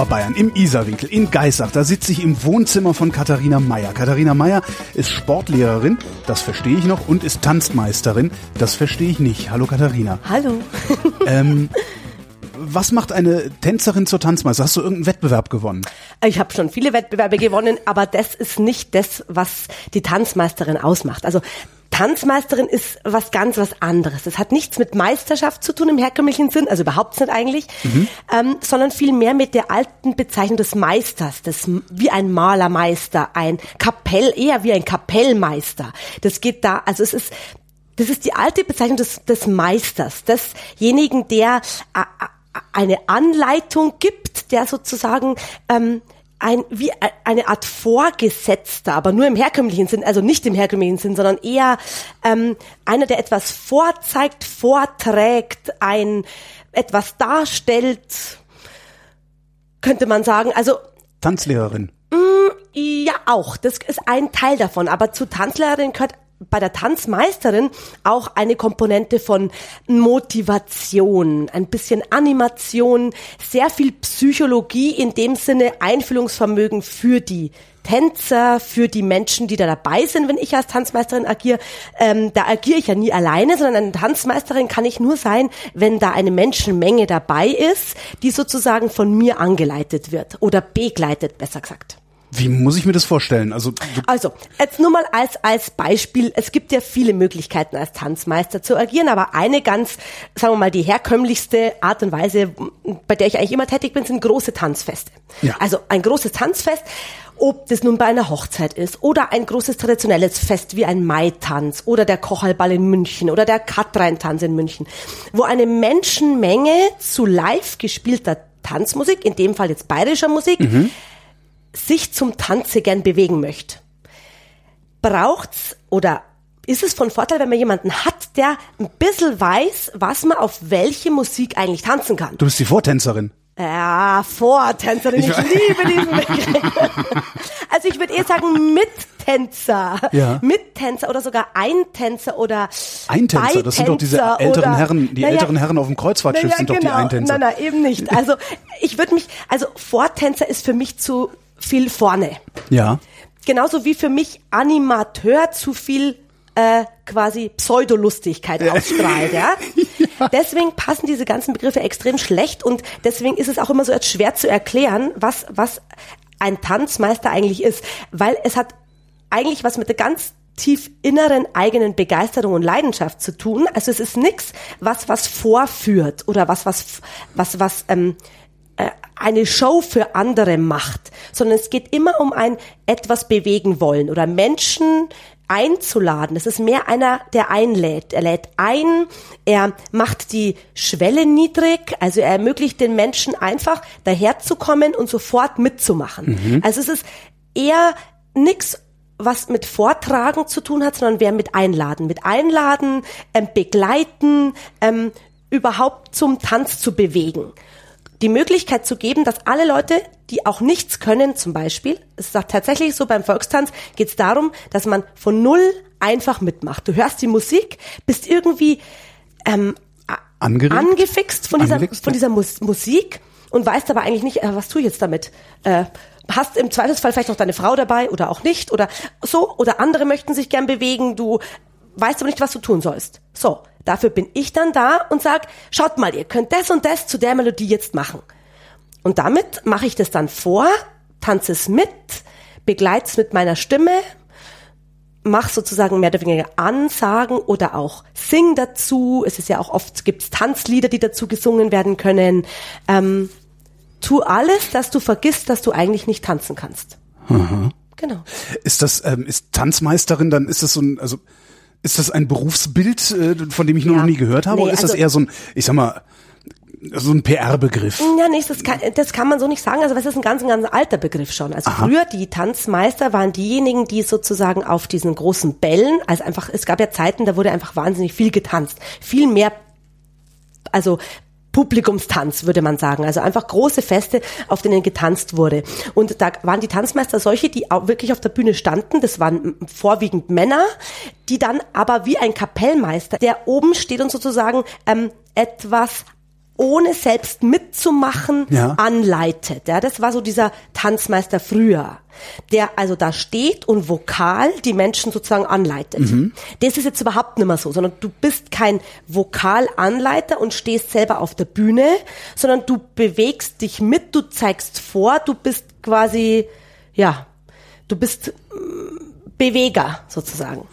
Oberbayern, im Isarwinkel, in Geissach. Da sitze ich im Wohnzimmer von Katharina Meyer. Katharina Meyer ist Sportlehrerin, das verstehe ich noch, und ist Tanzmeisterin, das verstehe ich nicht. Hallo Katharina. Hallo. Ähm, was macht eine Tänzerin zur Tanzmeister? Hast du irgendeinen Wettbewerb gewonnen? Ich habe schon viele Wettbewerbe gewonnen, aber das ist nicht das, was die Tanzmeisterin ausmacht. Also Tanzmeisterin ist was ganz was anderes. Das hat nichts mit Meisterschaft zu tun im herkömmlichen Sinn, also überhaupt nicht eigentlich, mhm. ähm, sondern viel mehr mit der alten Bezeichnung des Meisters, des, wie ein Malermeister, ein Kapell, eher wie ein Kapellmeister. Das geht da, also es ist, das ist die alte Bezeichnung des, des Meisters, desjenigen, der äh, eine Anleitung gibt, der sozusagen ähm, ein, wie eine Art Vorgesetzter, aber nur im herkömmlichen Sinn, also nicht im herkömmlichen Sinn, sondern eher ähm, einer, der etwas vorzeigt, vorträgt, ein etwas darstellt, könnte man sagen. Also Tanzlehrerin. Mh, mm, ja, auch. Das ist ein Teil davon. Aber zu Tanzlehrerin gehört bei der Tanzmeisterin auch eine Komponente von Motivation, ein bisschen Animation, sehr viel Psychologie in dem Sinne Einfühlungsvermögen für die Tänzer, für die Menschen, die da dabei sind, wenn ich als Tanzmeisterin agiere. Ähm, da agiere ich ja nie alleine, sondern eine Tanzmeisterin kann ich nur sein, wenn da eine Menschenmenge dabei ist, die sozusagen von mir angeleitet wird oder begleitet, besser gesagt. Wie muss ich mir das vorstellen? Also, also jetzt nur mal als, als Beispiel. Es gibt ja viele Möglichkeiten als Tanzmeister zu agieren, aber eine ganz, sagen wir mal, die herkömmlichste Art und Weise, bei der ich eigentlich immer tätig bin, sind große Tanzfeste. Ja. Also ein großes Tanzfest, ob das nun bei einer Hochzeit ist oder ein großes traditionelles Fest wie ein Mai-Tanz oder der Kochalball in München oder der Katrein-Tanz in München, wo eine Menschenmenge zu live gespielter Tanzmusik, in dem Fall jetzt bayerischer Musik, mhm sich zum Tanze gern bewegen möchte, braucht's oder ist es von Vorteil, wenn man jemanden hat, der ein bisschen weiß, was man auf welche Musik eigentlich tanzen kann. Du bist die Vortänzerin. Ja, Vortänzerin, ich, ich liebe diesen Begriff. also ich würde eher sagen Mittänzer. Ja. Mittänzer oder sogar Eintänzer oder Eintänzer, das sind doch diese älteren Herren, die naja, älteren Herren auf dem Kreuzfahrtschiff naja, sind doch genau, die Eintänzer. Nein, nein, eben nicht. Also ich würde mich, also Vortänzer ist für mich zu viel vorne. Ja. Genauso wie für mich Animateur zu viel äh, quasi Pseudolustigkeit ausstrahlt, ja? ja? Deswegen passen diese ganzen Begriffe extrem schlecht und deswegen ist es auch immer so schwer zu erklären, was, was ein Tanzmeister eigentlich ist, weil es hat eigentlich was mit der ganz tief inneren eigenen Begeisterung und Leidenschaft zu tun. Also es ist nichts, was was vorführt oder was was was was ähm, äh, eine Show für andere macht, sondern es geht immer um ein etwas bewegen wollen oder Menschen einzuladen. Es ist mehr einer, der einlädt. Er lädt ein, er macht die Schwelle niedrig, also er ermöglicht den Menschen einfach daherzukommen und sofort mitzumachen. Mhm. Also es ist eher nix was mit Vortragen zu tun hat, sondern wer mit Einladen. Mit Einladen, ähm, begleiten, ähm, überhaupt zum Tanz zu bewegen die Möglichkeit zu geben, dass alle Leute, die auch nichts können, zum Beispiel, es ist tatsächlich so beim Volkstanz, geht es darum, dass man von null einfach mitmacht. Du hörst die Musik, bist irgendwie ähm, Angeregt? angefixt von dieser, Angefixt, von dieser Mus Musik und weißt aber eigentlich nicht, äh, was tue ich jetzt damit. Äh, hast im Zweifelsfall vielleicht noch deine Frau dabei oder auch nicht oder so oder andere möchten sich gern bewegen, du weißt aber nicht, was du tun sollst. So, dafür bin ich dann da und sag, schaut mal, ihr könnt das und das zu der Melodie jetzt machen. Und damit mache ich das dann vor, tanze es mit, begleite es mit meiner Stimme, mach sozusagen mehr oder weniger Ansagen oder auch sing dazu. Es ist ja auch oft gibt's Tanzlieder, die dazu gesungen werden können. Ähm, tu alles, dass du vergisst, dass du eigentlich nicht tanzen kannst. Mhm. Genau. Ist das ähm, ist Tanzmeisterin? Dann ist das so ein also ist das ein Berufsbild, äh, von dem ich ja. noch nie gehört habe? Nee, oder ist also das eher so ein, ich sag mal, so ein PR-Begriff. Ja, nicht, das kann, das kann man so nicht sagen. Also das ist ein ganz, ein ganz alter Begriff schon. Also Aha. früher die Tanzmeister waren diejenigen, die sozusagen auf diesen großen Bällen, also einfach, es gab ja Zeiten, da wurde einfach wahnsinnig viel getanzt. Viel mehr, also Publikumstanz, würde man sagen. Also einfach große Feste, auf denen getanzt wurde. Und da waren die Tanzmeister solche, die auch wirklich auf der Bühne standen. Das waren vorwiegend Männer, die dann aber wie ein Kapellmeister, der oben steht und sozusagen ähm, etwas ohne selbst mitzumachen, ja. anleitet. Ja, das war so dieser Tanzmeister früher, der also da steht und vokal die Menschen sozusagen anleitet. Mhm. Das ist jetzt überhaupt nicht mehr so, sondern du bist kein Vokalanleiter und stehst selber auf der Bühne, sondern du bewegst dich mit, du zeigst vor, du bist quasi, ja, du bist Beweger sozusagen.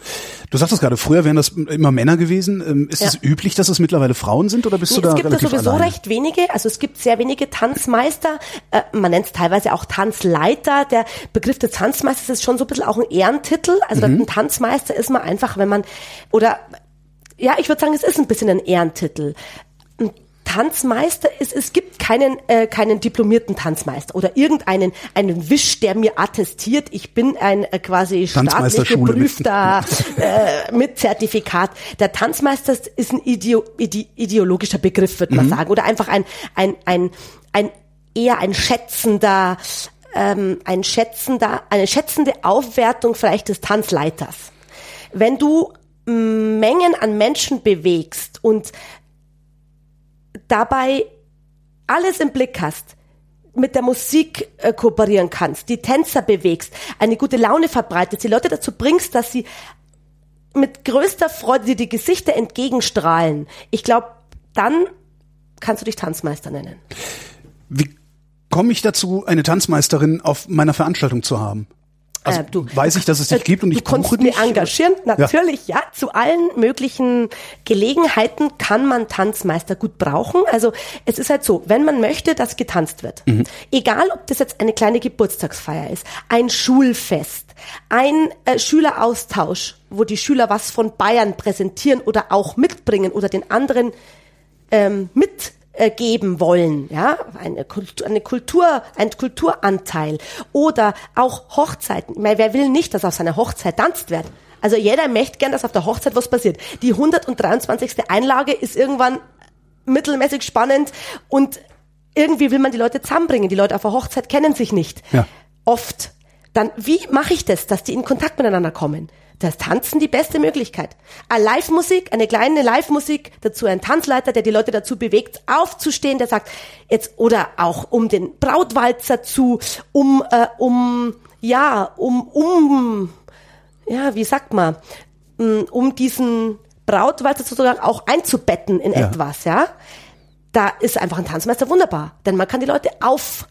Du sagtest gerade, früher wären das immer Männer gewesen. Ähm, ist ja. es üblich, dass es mittlerweile Frauen sind oder bist du da relativ Es gibt sowieso alleine? recht wenige. Also es gibt sehr wenige Tanzmeister. Äh, man nennt es teilweise auch Tanzleiter. Der Begriff des Tanzmeisters ist schon so ein bisschen auch ein Ehrentitel. Also mhm. ein Tanzmeister ist man einfach, wenn man oder ja, ich würde sagen, es ist ein bisschen ein Ehrentitel. Tanzmeister ist, es gibt keinen, äh, keinen diplomierten Tanzmeister oder irgendeinen einen Wisch, der mir attestiert, ich bin ein äh, quasi staatlich geprüfter äh, mit Zertifikat. Der Tanzmeister ist ein Ideo, ide, ideologischer Begriff, würde man mhm. sagen, oder einfach ein, ein, ein, ein eher ein schätzender, ähm, ein schätzender, eine schätzende Aufwertung vielleicht des Tanzleiters. Wenn du Mengen an Menschen bewegst und dabei alles im Blick hast, mit der Musik äh, kooperieren kannst, die Tänzer bewegst, eine gute Laune verbreitest, die Leute dazu bringst, dass sie mit größter Freude dir die Gesichter entgegenstrahlen. Ich glaube, dann kannst du dich Tanzmeister nennen. Wie komme ich dazu, eine Tanzmeisterin auf meiner Veranstaltung zu haben? Also äh, du, weiß ich, dass es dich äh, gibt und ich buche dich. Du engagieren, natürlich, ja. ja. Zu allen möglichen Gelegenheiten kann man Tanzmeister gut brauchen. Also es ist halt so, wenn man möchte, dass getanzt wird, mhm. egal ob das jetzt eine kleine Geburtstagsfeier ist, ein Schulfest, ein äh, Schüleraustausch, wo die Schüler was von Bayern präsentieren oder auch mitbringen oder den anderen ähm, mit äh, geben wollen, ja, eine Kultur, eine Kultur, ein Kulturanteil oder auch Hochzeiten. Ich meine, wer will nicht, dass auf seiner Hochzeit tanzt wird? Also jeder möchte gern, dass auf der Hochzeit was passiert. Die 123. Einlage ist irgendwann mittelmäßig spannend und irgendwie will man die Leute zusammenbringen. Die Leute auf der Hochzeit kennen sich nicht. Ja. Oft. Dann, wie mache ich das, dass die in Kontakt miteinander kommen? Das Tanzen die beste Möglichkeit. Eine Live-Musik, eine kleine Live-Musik, dazu ein Tanzleiter, der die Leute dazu bewegt, aufzustehen, der sagt, jetzt, oder auch um den Brautwalzer zu, um, äh, um, ja, um, um, ja, wie sagt man, mm, um diesen Brautwalzer sozusagen auch einzubetten in ja. etwas, ja. Da ist einfach ein Tanzmeister wunderbar, denn man kann die Leute auf,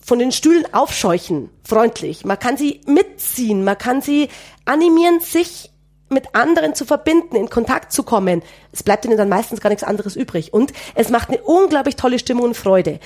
von den Stühlen aufscheuchen, freundlich. Man kann sie mitziehen, man kann sie animieren, sich mit anderen zu verbinden, in Kontakt zu kommen. Es bleibt ihnen dann meistens gar nichts anderes übrig. Und es macht eine unglaublich tolle Stimmung und Freude.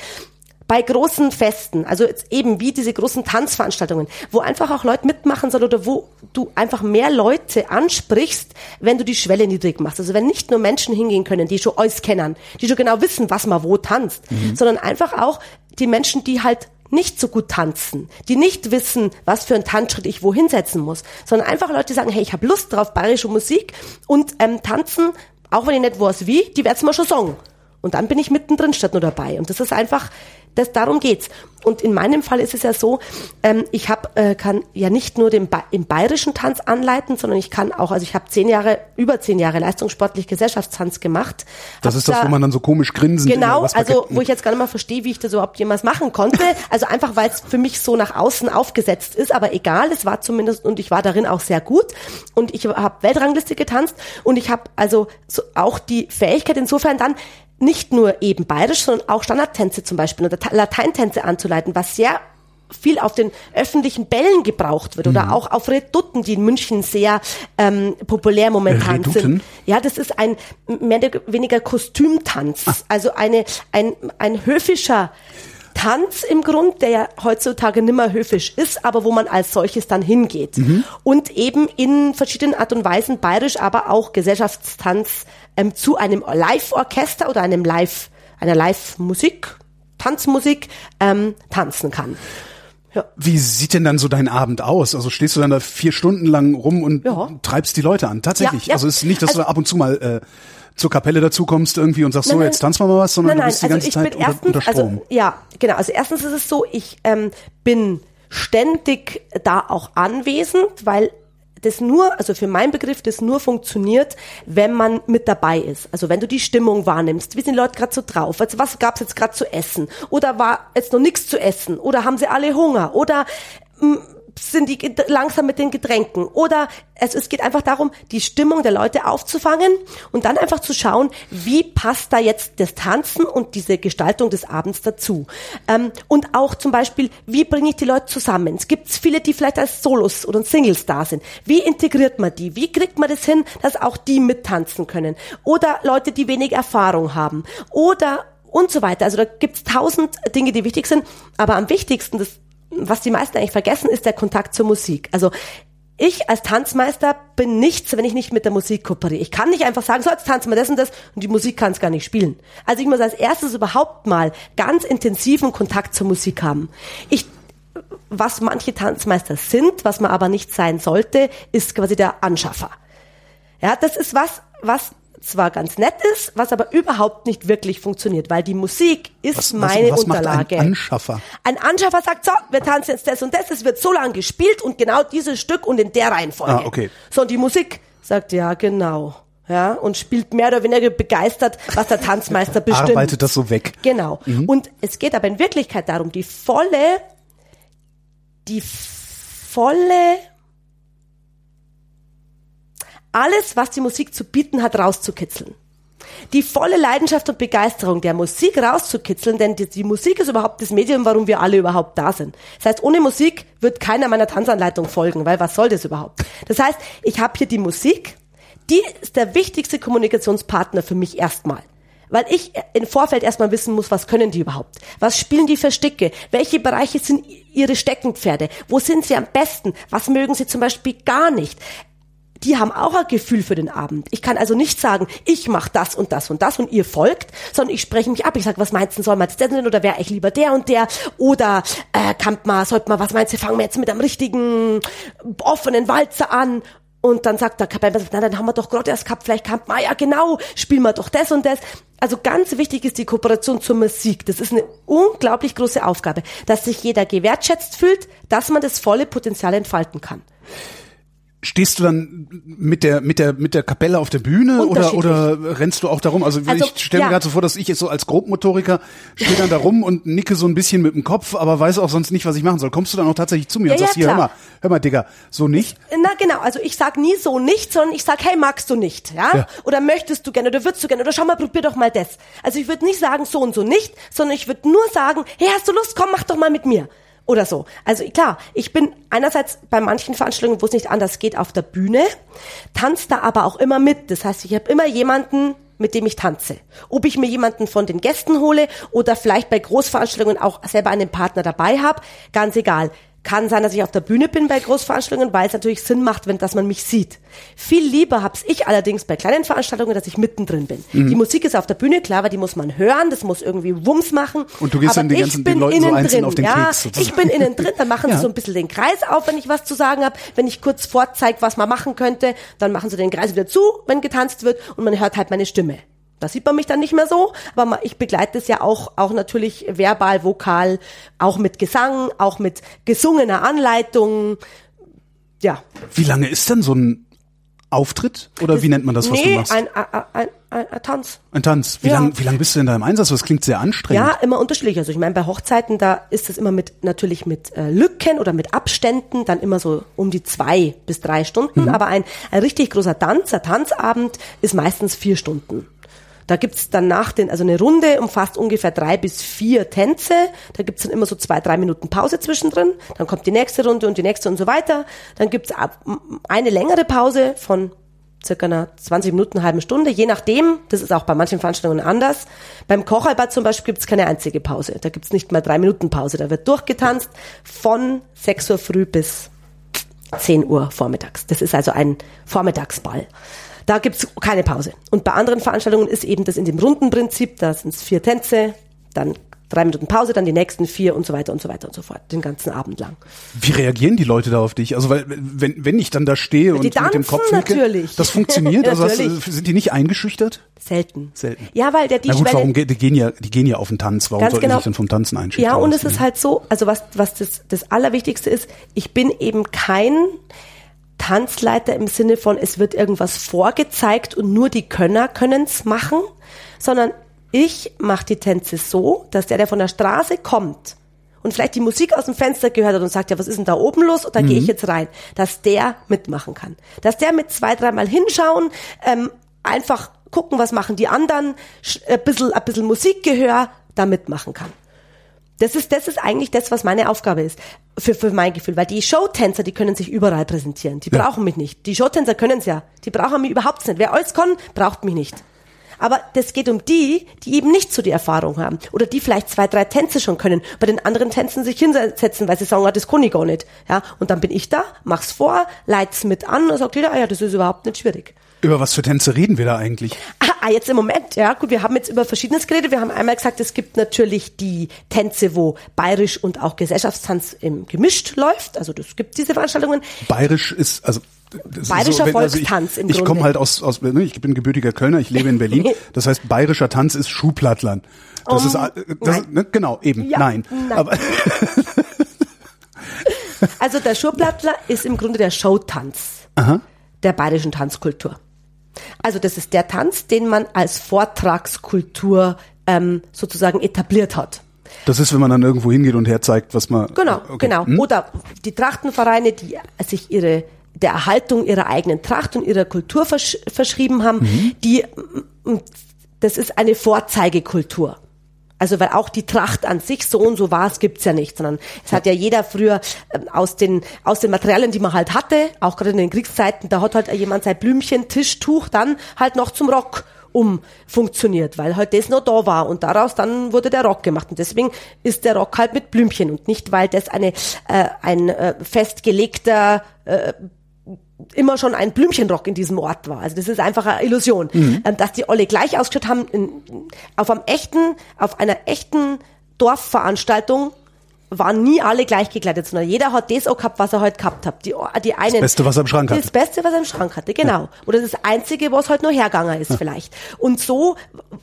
Bei großen Festen, also eben wie diese großen Tanzveranstaltungen, wo einfach auch Leute mitmachen sollen oder wo du einfach mehr Leute ansprichst, wenn du die Schwelle niedrig machst. Also wenn nicht nur Menschen hingehen können, die schon alles kennen, die schon genau wissen, was man wo tanzt, mhm. sondern einfach auch die Menschen, die halt nicht so gut tanzen, die nicht wissen, was für einen Tanzschritt ich wohin setzen muss, sondern einfach Leute, die sagen, hey, ich habe Lust drauf, bayerische Musik und ähm, tanzen, auch wenn ich nicht weiß wie, die werden mir schon sagen. Und dann bin ich mittendrin statt nur dabei. Und das ist einfach das, darum geht's. Und in meinem Fall ist es ja so, ähm, ich hab, äh, kann ja nicht nur den ba im bayerischen Tanz anleiten, sondern ich kann auch, also ich habe zehn Jahre, über zehn Jahre leistungssportlich Gesellschaftstanz gemacht. Das ist das, da, wo man dann so komisch grinsen Genau, also wo ich jetzt gar nicht mal verstehe, wie ich das überhaupt jemals machen konnte. Also einfach, weil es für mich so nach außen aufgesetzt ist, aber egal, es war zumindest, und ich war darin auch sehr gut. Und ich habe Weltrangliste getanzt und ich habe also so auch die Fähigkeit insofern dann, nicht nur eben bayerisch, sondern auch Standardtänze zum Beispiel oder Lateintänze anzuleiten, was sehr viel auf den öffentlichen Bällen gebraucht wird oder mhm. auch auf Redutten, die in München sehr ähm, populär momentan Redutten? sind. Ja, das ist ein mehr oder weniger Kostümtanz, ah. also eine ein ein höfischer Tanz im Grund, der ja heutzutage nimmer höfisch ist, aber wo man als solches dann hingeht. Mhm. Und eben in verschiedenen Art und Weisen bayerisch, aber auch Gesellschaftstanz ähm, zu einem Live-Orchester oder einem Live, einer Live-Musik, Tanzmusik ähm, tanzen kann. Ja. Wie sieht denn dann so dein Abend aus? Also stehst du dann da vier Stunden lang rum und ja. treibst die Leute an? Tatsächlich. Ja. Also es ist nicht, dass also, du ab und zu mal äh, zur Kapelle dazu kommst irgendwie und sagst, nein, so, jetzt tanzen wir mal was, sondern nein, nein, du bist die also ganze Zeit unter, erstens, unter Strom. Also, ja, genau. Also erstens ist es so, ich ähm, bin ständig da auch anwesend, weil das nur, also für meinen Begriff, das nur funktioniert, wenn man mit dabei ist. Also wenn du die Stimmung wahrnimmst, wie sind die Leute gerade so drauf? Also was gab's jetzt gerade zu essen? Oder war jetzt noch nichts zu essen? Oder haben sie alle Hunger? Oder mh, sind die langsam mit den Getränken. Oder es, es geht einfach darum, die Stimmung der Leute aufzufangen und dann einfach zu schauen, wie passt da jetzt das Tanzen und diese Gestaltung des Abends dazu. Ähm, und auch zum Beispiel, wie bringe ich die Leute zusammen? Es gibt viele, die vielleicht als Solos oder Singles da sind. Wie integriert man die? Wie kriegt man das hin, dass auch die mittanzen können? Oder Leute, die wenig Erfahrung haben. Oder und so weiter. Also da gibt's tausend Dinge, die wichtig sind. Aber am wichtigsten, das was die meisten eigentlich vergessen, ist der Kontakt zur Musik. Also ich als Tanzmeister bin nichts, wenn ich nicht mit der Musik kooperiere. Ich kann nicht einfach sagen, so jetzt tanzen wir das und das und die Musik kann es gar nicht spielen. Also ich muss als erstes überhaupt mal ganz intensiven Kontakt zur Musik haben. Ich was manche Tanzmeister sind, was man aber nicht sein sollte, ist quasi der Anschaffer. Ja, das ist was, was zwar ganz nett ist, was aber überhaupt nicht wirklich funktioniert, weil die Musik ist was, meine was, was Unterlage. ein Anschaffer? Ein Anschaffer sagt, so, wir tanzen jetzt das und das, es wird so lang gespielt und genau dieses Stück und in der Reihenfolge. Ah, okay. So, und die Musik sagt, ja, genau. Ja, und spielt mehr oder weniger begeistert, was der Tanzmeister bestimmt. Arbeitet das so weg. Genau. Mhm. Und es geht aber in Wirklichkeit darum, die volle, die volle alles, was die Musik zu bieten hat, rauszukitzeln. Die volle Leidenschaft und Begeisterung der Musik rauszukitzeln, denn die, die, Musik ist überhaupt das Medium, warum wir alle überhaupt da sind. Das heißt, ohne Musik wird keiner meiner Tanzanleitung folgen, weil was soll das überhaupt? Das heißt, ich habe hier die Musik, die ist der wichtigste Kommunikationspartner für mich erstmal. Weil ich im Vorfeld erstmal wissen muss, was können die überhaupt? Was spielen die für Stücke? Welche Bereiche sind ihre Steckenpferde? Wo sind sie am besten? Was mögen sie zum Beispiel gar nicht? Die haben auch ein Gefühl für den Abend. Ich kann also nicht sagen, ich mache das und das und das und ihr folgt, sondern ich spreche mich ab. Ich sage, was meinst du, soll man jetzt denn oder wäre ich lieber der und der oder äh, kann man, sollte man, was meinst du, fangen wir jetzt mit einem richtigen offenen Walzer an und dann sagt der Kapelle, na, dann haben wir doch gerade erst gehabt, vielleicht kann man, ja genau, spielen wir doch das und das. Also ganz wichtig ist die Kooperation zur Musik. Das ist eine unglaublich große Aufgabe, dass sich jeder gewertschätzt fühlt, dass man das volle Potenzial entfalten kann stehst du dann mit der mit der mit der Kapelle auf der Bühne oder oder rennst du auch darum? Also, also ich stelle mir gerade so vor, dass ich jetzt so als Grobmotoriker stehe dann da rum und nicke so ein bisschen mit dem Kopf, aber weiß auch sonst nicht, was ich machen soll. Kommst du dann auch tatsächlich zu mir ja, und sagst ja, hier, hör mal, hör mal, Digga, so nicht? Na genau, also ich sag nie so nicht, sondern ich sag, hey, magst du nicht, ja? ja. Oder möchtest du gerne oder würdest du gerne oder schau mal, probier doch mal das. Also ich würde nicht sagen so und so nicht, sondern ich würde nur sagen, hey, hast du Lust, komm, mach doch mal mit mir oder so. Also klar, ich bin einerseits bei manchen Veranstaltungen, wo es nicht anders geht, auf der Bühne, tanze da aber auch immer mit. Das heißt, ich habe immer jemanden, mit dem ich tanze. Ob ich mir jemanden von den Gästen hole oder vielleicht bei Großveranstaltungen auch selber einen Partner dabei habe, ganz egal. Kann sein, dass ich auf der Bühne bin bei Großveranstaltungen, weil es natürlich Sinn macht, wenn dass man mich sieht. Viel lieber hab's ich allerdings bei kleinen Veranstaltungen, dass ich mittendrin bin. Mhm. Die Musik ist auf der Bühne, klar, weil die muss man hören, das muss irgendwie Wumms machen. Und du gehst dann die ganzen den Leuten so einzeln drin, auf den ja, Keks. Sozusagen. Ich bin innen drin, dann machen ja. sie so ein bisschen den Kreis auf, wenn ich was zu sagen habe. Wenn ich kurz vorzeige, was man machen könnte, dann machen sie den Kreis wieder zu, wenn getanzt wird und man hört halt meine Stimme. Da sieht man mich dann nicht mehr so, aber ich begleite es ja auch, auch natürlich verbal, vokal, auch mit Gesang, auch mit gesungener Anleitung. Ja. Wie lange ist denn so ein Auftritt? Oder das, wie nennt man das, was nee, du machst? Ein, ein, ein, ein, ein Tanz. Ein Tanz. Wie ja. lang, wie lang bist du denn da im Einsatz? Das klingt sehr anstrengend. Ja, immer unterschiedlich. Also ich meine, bei Hochzeiten, da ist es immer mit, natürlich mit äh, Lücken oder mit Abständen, dann immer so um die zwei bis drei Stunden. Mhm. Aber ein, ein richtig großer Tanz, ein Tanzabend ist meistens vier Stunden. Da gibt's dann nach den, also eine Runde umfasst ungefähr drei bis vier Tänze. Da gibt's dann immer so zwei, drei Minuten Pause zwischendrin. Dann kommt die nächste Runde und die nächste und so weiter. Dann gibt's eine längere Pause von circa einer 20 Minuten, halben Stunde, je nachdem. Das ist auch bei manchen Veranstaltungen anders. Beim Kochalbad zum Beispiel gibt's keine einzige Pause. Da gibt's nicht mal drei Minuten Pause. Da wird durchgetanzt von 6 Uhr früh bis 10 Uhr vormittags. Das ist also ein Vormittagsball. Da gibt's keine Pause. Und bei anderen Veranstaltungen ist eben das in dem Rundenprinzip, da sind es vier Tänze, dann drei Minuten Pause, dann die nächsten vier und so weiter und so weiter und so fort, den ganzen Abend lang. Wie reagieren die Leute da auf dich? Also weil wenn, wenn ich dann da stehe und mit dem Kopf nicke, natürlich. das funktioniert? also hast, sind die nicht eingeschüchtert? Selten. Selten. Ja, weil der die Na gut, Schwelle, warum die gehen ja die gehen ja auf den Tanz, warum sollten genau. sich dann vom Tanzen einschüchtern? Ja, und es ist halt so, also was was das das allerwichtigste ist, ich bin eben kein Tanzleiter im Sinne von, es wird irgendwas vorgezeigt und nur die Könner können's machen, sondern ich mache die Tänze so, dass der, der von der Straße kommt und vielleicht die Musik aus dem Fenster gehört hat und sagt, ja, was ist denn da oben los? Und da mhm. gehe ich jetzt rein, dass der mitmachen kann. Dass der mit zwei, dreimal hinschauen, ähm, einfach gucken, was machen die anderen, ein bisschen, ein bisschen Musikgehör, da mitmachen kann. Das ist, das ist eigentlich das, was meine Aufgabe ist. Für, für mein Gefühl. Weil die Showtänzer, die können sich überall präsentieren. Die ja. brauchen mich nicht. Die Showtänzer können es ja. Die brauchen mich überhaupt nicht. Wer alles kann, braucht mich nicht. Aber das geht um die, die eben nicht so die Erfahrung haben. Oder die vielleicht zwei, drei Tänze schon können. Bei den anderen Tänzen sich hinsetzen, weil sie sagen, ah, das kann ich gar nicht. Ja, und dann bin ich da, mach's vor, leit's mit an und sagt jeder, ah ja, das ist überhaupt nicht schwierig. Über was für Tänze reden wir da eigentlich? Ah, ah, jetzt im Moment, ja gut, wir haben jetzt über Verschiedenes geredet. Wir haben einmal gesagt, es gibt natürlich die Tänze, wo bayerisch und auch Gesellschaftstanz im gemischt läuft. Also das gibt diese Veranstaltungen. Bayerisch ist, also bayerischer so, Volkstanz also ich, im Grunde. Ich komme halt aus, aus ne, ich bin gebürtiger Kölner, ich lebe in Berlin. Das heißt, bayerischer Tanz ist Schuhplattlern. Das um, ist das, ne, genau eben ja, nein. nein. Aber also der Schuhplattler ist im Grunde der Showtanz Aha. der bayerischen Tanzkultur. Also das ist der Tanz, den man als Vortragskultur ähm, sozusagen etabliert hat. Das ist, wenn man dann irgendwo hingeht und herzeigt, was man. Genau, okay. genau. Hm? Oder die Trachtenvereine, die sich ihre der Erhaltung ihrer eigenen Tracht und ihrer Kultur versch verschrieben haben, mhm. die das ist eine Vorzeigekultur. Also weil auch die Tracht an sich so und so war, es gibt's ja nicht, sondern es hat ja. jeder früher ähm, aus den aus den Materialien, die man halt hatte, auch gerade in den Kriegszeiten, da hat halt jemand sein Blümchen, Tischtuch dann halt noch zum Rock um funktioniert, weil halt das noch da war und daraus dann wurde der Rock gemacht. Und deswegen ist der Rock halt mit Blümchen und nicht weil das eine äh, ein äh, festgelegter äh, immer schon ein Blümchenrock in diesem Ort war. Also das ist einfach eine Illusion. Mhm. Ähm, dass die alle gleich ausgeschaut haben, in, auf einem echten, auf einer echten Dorfveranstaltung waren nie alle gleich gekleidet, sondern jeder hat das auch gehabt, was er halt gehabt hat. Die, die einen, das Beste, was er im Schrank hatte. Das Beste, was er im Schrank hatte, genau. Ja. Oder das Einzige, was halt nur hergegangen ist ja. vielleicht. Und so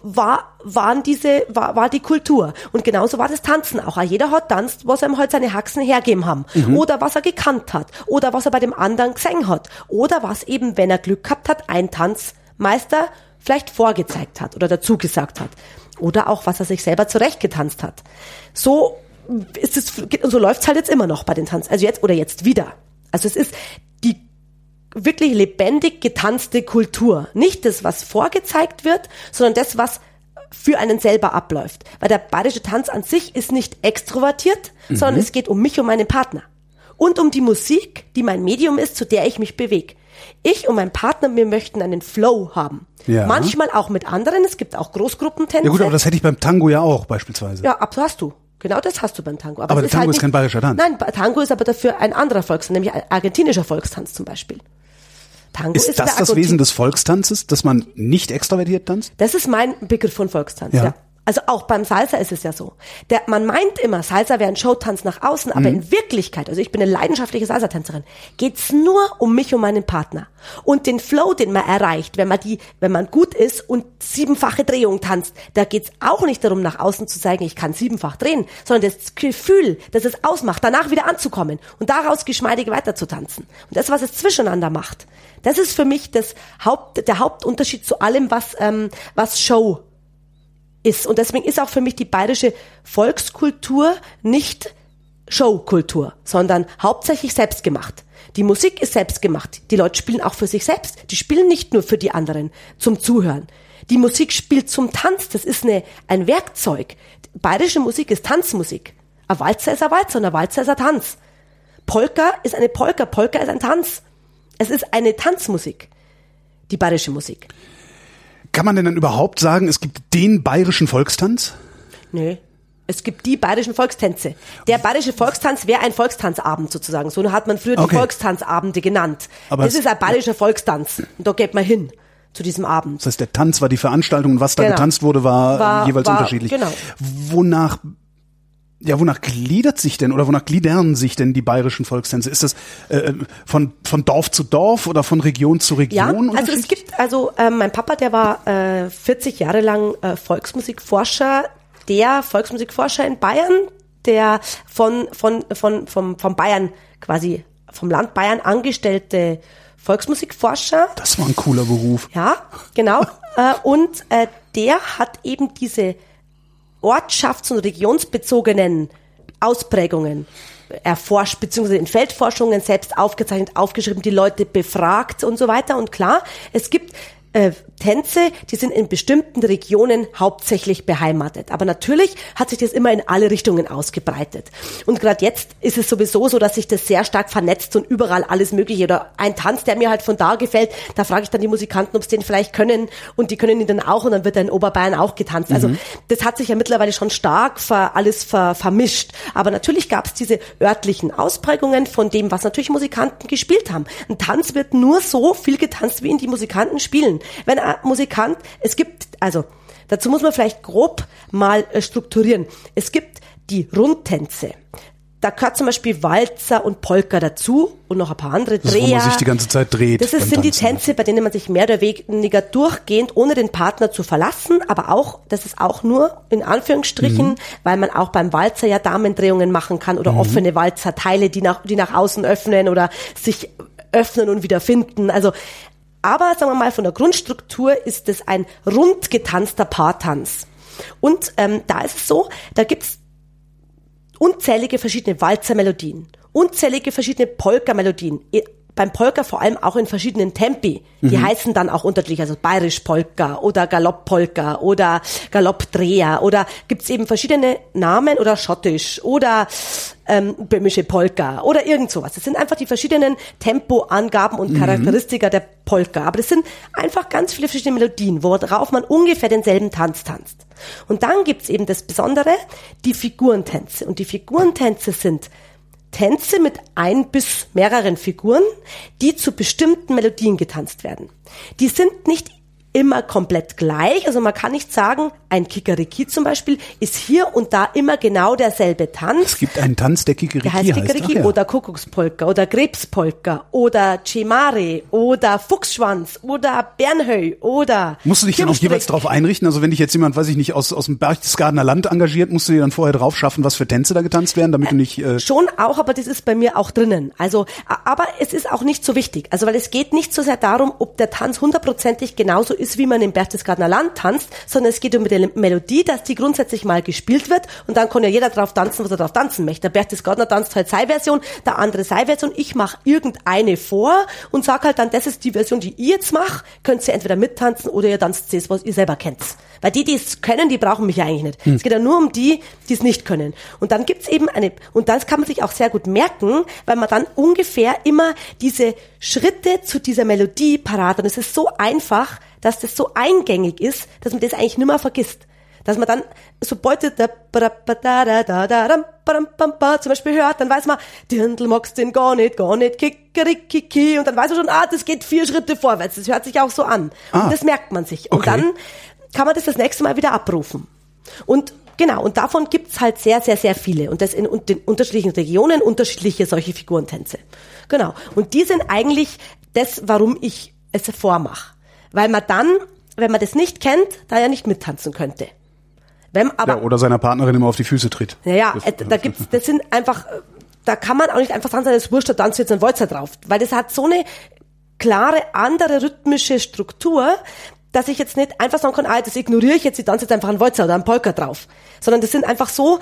war, waren diese, war, war die Kultur. Und genauso war das Tanzen auch. Jeder hat tanzt, was ihm halt seine Haxen hergeben haben. Mhm. Oder was er gekannt hat. Oder was er bei dem anderen gesehen hat. Oder was eben, wenn er Glück gehabt hat, ein Tanzmeister vielleicht vorgezeigt hat oder dazu gesagt hat. Oder auch, was er sich selber zurechtgetanzt hat. So ist es, und so läuft's halt jetzt immer noch bei den Tanz, also jetzt oder jetzt wieder. Also es ist die wirklich lebendig getanzte Kultur. Nicht das, was vorgezeigt wird, sondern das, was für einen selber abläuft. Weil der bayerische Tanz an sich ist nicht extrovertiert, mhm. sondern es geht um mich und meinen Partner. Und um die Musik, die mein Medium ist, zu der ich mich bewege. Ich und mein Partner, wir möchten einen Flow haben. Ja. Manchmal auch mit anderen. Es gibt auch Großgruppentänze. Ja gut, aber das hätte ich beim Tango ja auch beispielsweise. Ja, ab hast du. Genau das hast du beim Tango. Aber, aber der Tango ist, halt ist kein bayerischer Tanz. Nein, Tango ist aber dafür ein anderer Volkstanz, nämlich ein argentinischer Volkstanz zum Beispiel. Tango ist, ist das das Wesen des Volkstanzes, dass man nicht extravertiert tanzt? Das ist mein Begriff von Volkstanz, ja. ja. Also auch beim Salsa ist es ja so. Der, man meint immer, Salsa wäre ein Showtanz nach außen, aber mhm. in Wirklichkeit, also ich bin eine leidenschaftliche Salsa-Tänzerin, geht's nur um mich und meinen Partner. Und den Flow, den man erreicht, wenn man die, wenn man gut ist und siebenfache Drehung tanzt, da geht's auch nicht darum, nach außen zu zeigen, ich kann siebenfach drehen, sondern das Gefühl, das es ausmacht, danach wieder anzukommen und daraus geschmeidig weiter zu tanzen. Und das, was es zwischeneinander macht, das ist für mich das Haupt, der Hauptunterschied zu allem, was, ähm, was Show ist. Und deswegen ist auch für mich die bayerische Volkskultur nicht Showkultur, sondern hauptsächlich selbstgemacht. Die Musik ist selbstgemacht. Die Leute spielen auch für sich selbst. Die spielen nicht nur für die anderen zum Zuhören. Die Musik spielt zum Tanz. Das ist eine, ein Werkzeug. Bayerische Musik ist Tanzmusik. Ein Walzer ist ein Walzer und ein Walzer ist ein Tanz. Polka ist eine Polka. Polka ist ein Tanz. Es ist eine Tanzmusik. Die bayerische Musik. Kann man denn dann überhaupt sagen, es gibt den bayerischen Volkstanz? Nö. Es gibt die bayerischen Volkstänze. Der bayerische Volkstanz wäre ein Volkstanzabend sozusagen. So hat man früher okay. die Volkstanzabende genannt. Aber das ist ein bayerischer. Volkstanz. Und da geht man hin zu diesem Abend. Das heißt, der Tanz war die Veranstaltung und was da genau. getanzt wurde, war, war jeweils war, unterschiedlich. Genau. Wonach ja, wonach gliedert sich denn oder wonach gliedern sich denn die bayerischen Volkstänze? Ist das äh, von, von Dorf zu Dorf oder von Region zu Region? Ja, also es gibt, also äh, mein Papa, der war äh, 40 Jahre lang äh, Volksmusikforscher, der Volksmusikforscher in Bayern, der von, von, von, vom, von Bayern quasi vom Land Bayern angestellte Volksmusikforscher. Das war ein cooler Beruf. Ja, genau. äh, und äh, der hat eben diese ortschafts- und regionsbezogenen Ausprägungen erforscht, beziehungsweise in Feldforschungen selbst aufgezeichnet, aufgeschrieben, die Leute befragt und so weiter. Und klar, es gibt äh, Tänze, die sind in bestimmten Regionen hauptsächlich beheimatet. Aber natürlich hat sich das immer in alle Richtungen ausgebreitet. Und gerade jetzt ist es sowieso so, dass sich das sehr stark vernetzt und überall alles Mögliche. Oder ein Tanz, der mir halt von da gefällt, da frage ich dann die Musikanten, ob sie den vielleicht können. Und die können ihn dann auch und dann wird er in Oberbayern auch getanzt. Also mhm. das hat sich ja mittlerweile schon stark ver, alles ver, vermischt. Aber natürlich gab es diese örtlichen Ausprägungen von dem, was natürlich Musikanten gespielt haben. Ein Tanz wird nur so viel getanzt, wie ihn die Musikanten spielen. Wenn ein Musikant, es gibt, also dazu muss man vielleicht grob mal äh, strukturieren. Es gibt die Rundtänze. Da gehört zum Beispiel Walzer und Polka dazu und noch ein paar andere Dreher. Das, wo man sich die ganze Zeit dreht. Das ist, sind die Tänze, bei denen man sich mehr oder weniger durchgehend, ohne den Partner zu verlassen, aber auch, das ist auch nur in Anführungsstrichen, mhm. weil man auch beim Walzer ja Damendrehungen machen kann oder mhm. offene Walzerteile, die nach, die nach außen öffnen oder sich öffnen und wieder finden. Also aber sagen wir mal, von der Grundstruktur ist es ein rund getanzter Paartanz. Und ähm, da ist es so, da gibt's unzählige verschiedene Walzermelodien, unzählige verschiedene Polka-Melodien, beim Polka vor allem auch in verschiedenen Tempi. Die mhm. heißen dann auch unterschiedlich, also bayerisch Polka oder Galopp Polka oder Galopp Dreher oder gibt's eben verschiedene Namen oder schottisch oder ähm, böhmische Polka oder irgend sowas. Das sind einfach die verschiedenen Tempoangaben und mhm. Charakteristika mhm. der Polka. Aber das sind einfach ganz viele verschiedene Melodien, worauf man ungefähr denselben Tanz tanzt. Und dann gibt's eben das Besondere, die Figurentänze. Und die Figurentänze sind Tänze mit ein bis mehreren Figuren, die zu bestimmten Melodien getanzt werden. Die sind nicht immer komplett gleich. Also man kann nicht sagen, ein Kikeriki zum Beispiel ist hier und da immer genau derselbe Tanz. Es gibt einen Tanz, der Kikeriki der heißt. Kikeriki heißt. Ja. oder Kuckuckspolka oder Krebspolka oder Cemare oder Fuchsschwanz oder Bernhöy oder Musst du dich dann auch jeweils darauf einrichten? Also wenn dich jetzt jemand, weiß ich nicht, aus, aus dem Berchtesgadener Land engagiert, musst du dir dann vorher drauf schaffen, was für Tänze da getanzt werden, damit äh, du nicht... Äh schon auch, aber das ist bei mir auch drinnen. Also, aber es ist auch nicht so wichtig. Also weil es geht nicht so sehr darum, ob der Tanz hundertprozentig genauso ist, wie man im Berchtesgadener Land tanzt, sondern es geht um die Melodie, dass die grundsätzlich mal gespielt wird und dann kann ja jeder drauf tanzen, was er drauf tanzen möchte. Der Berchtesgadener tanzt halt seine Version, der andere seine Version. Ich mache irgendeine vor und sag halt dann, das ist die Version, die ich jetzt mache. Könnt ihr entweder mittanzen oder ihr tanzt das, was ihr selber kennt. Weil die, die es können, die brauchen mich ja eigentlich nicht. Hm. Es geht ja nur um die, die es nicht können. Und dann gibt's eben eine, und das kann man sich auch sehr gut merken, weil man dann ungefähr immer diese Schritte zu dieser Melodie parat und es ist so einfach, dass das so eingängig ist, dass man das eigentlich nimmer vergisst. Dass man dann, sobald der zum Beispiel hört, dann weiß man, die Händel magst den gar nicht, gar nicht, kikerikiki, und dann weiß man schon, ah, das geht vier Schritte vorwärts, das hört sich auch so an. Ah, und das merkt man sich. Und okay. dann kann man das das nächste Mal wieder abrufen. Und Genau, und davon gibt's halt sehr, sehr, sehr viele. Und das in, in den unterschiedlichen Regionen unterschiedliche solche Figurentänze. Genau. Und die sind eigentlich das, warum ich es vormache. Weil man dann, wenn man das nicht kennt, da ja nicht mittanzen könnte. Wenn, aber, ja, oder seiner Partnerin immer auf die Füße tritt. Ja, das, äh, da gibt's, das sind einfach, da kann man auch nicht einfach sagen, das Wurscht, da tanzt jetzt ein Walzer drauf. Weil das hat so eine klare andere rhythmische Struktur, dass ich jetzt nicht einfach sagen kann, ah, das ignoriere ich jetzt, ich tanze jetzt einfach ein Walzer oder ein Polka drauf. Sondern das sind einfach so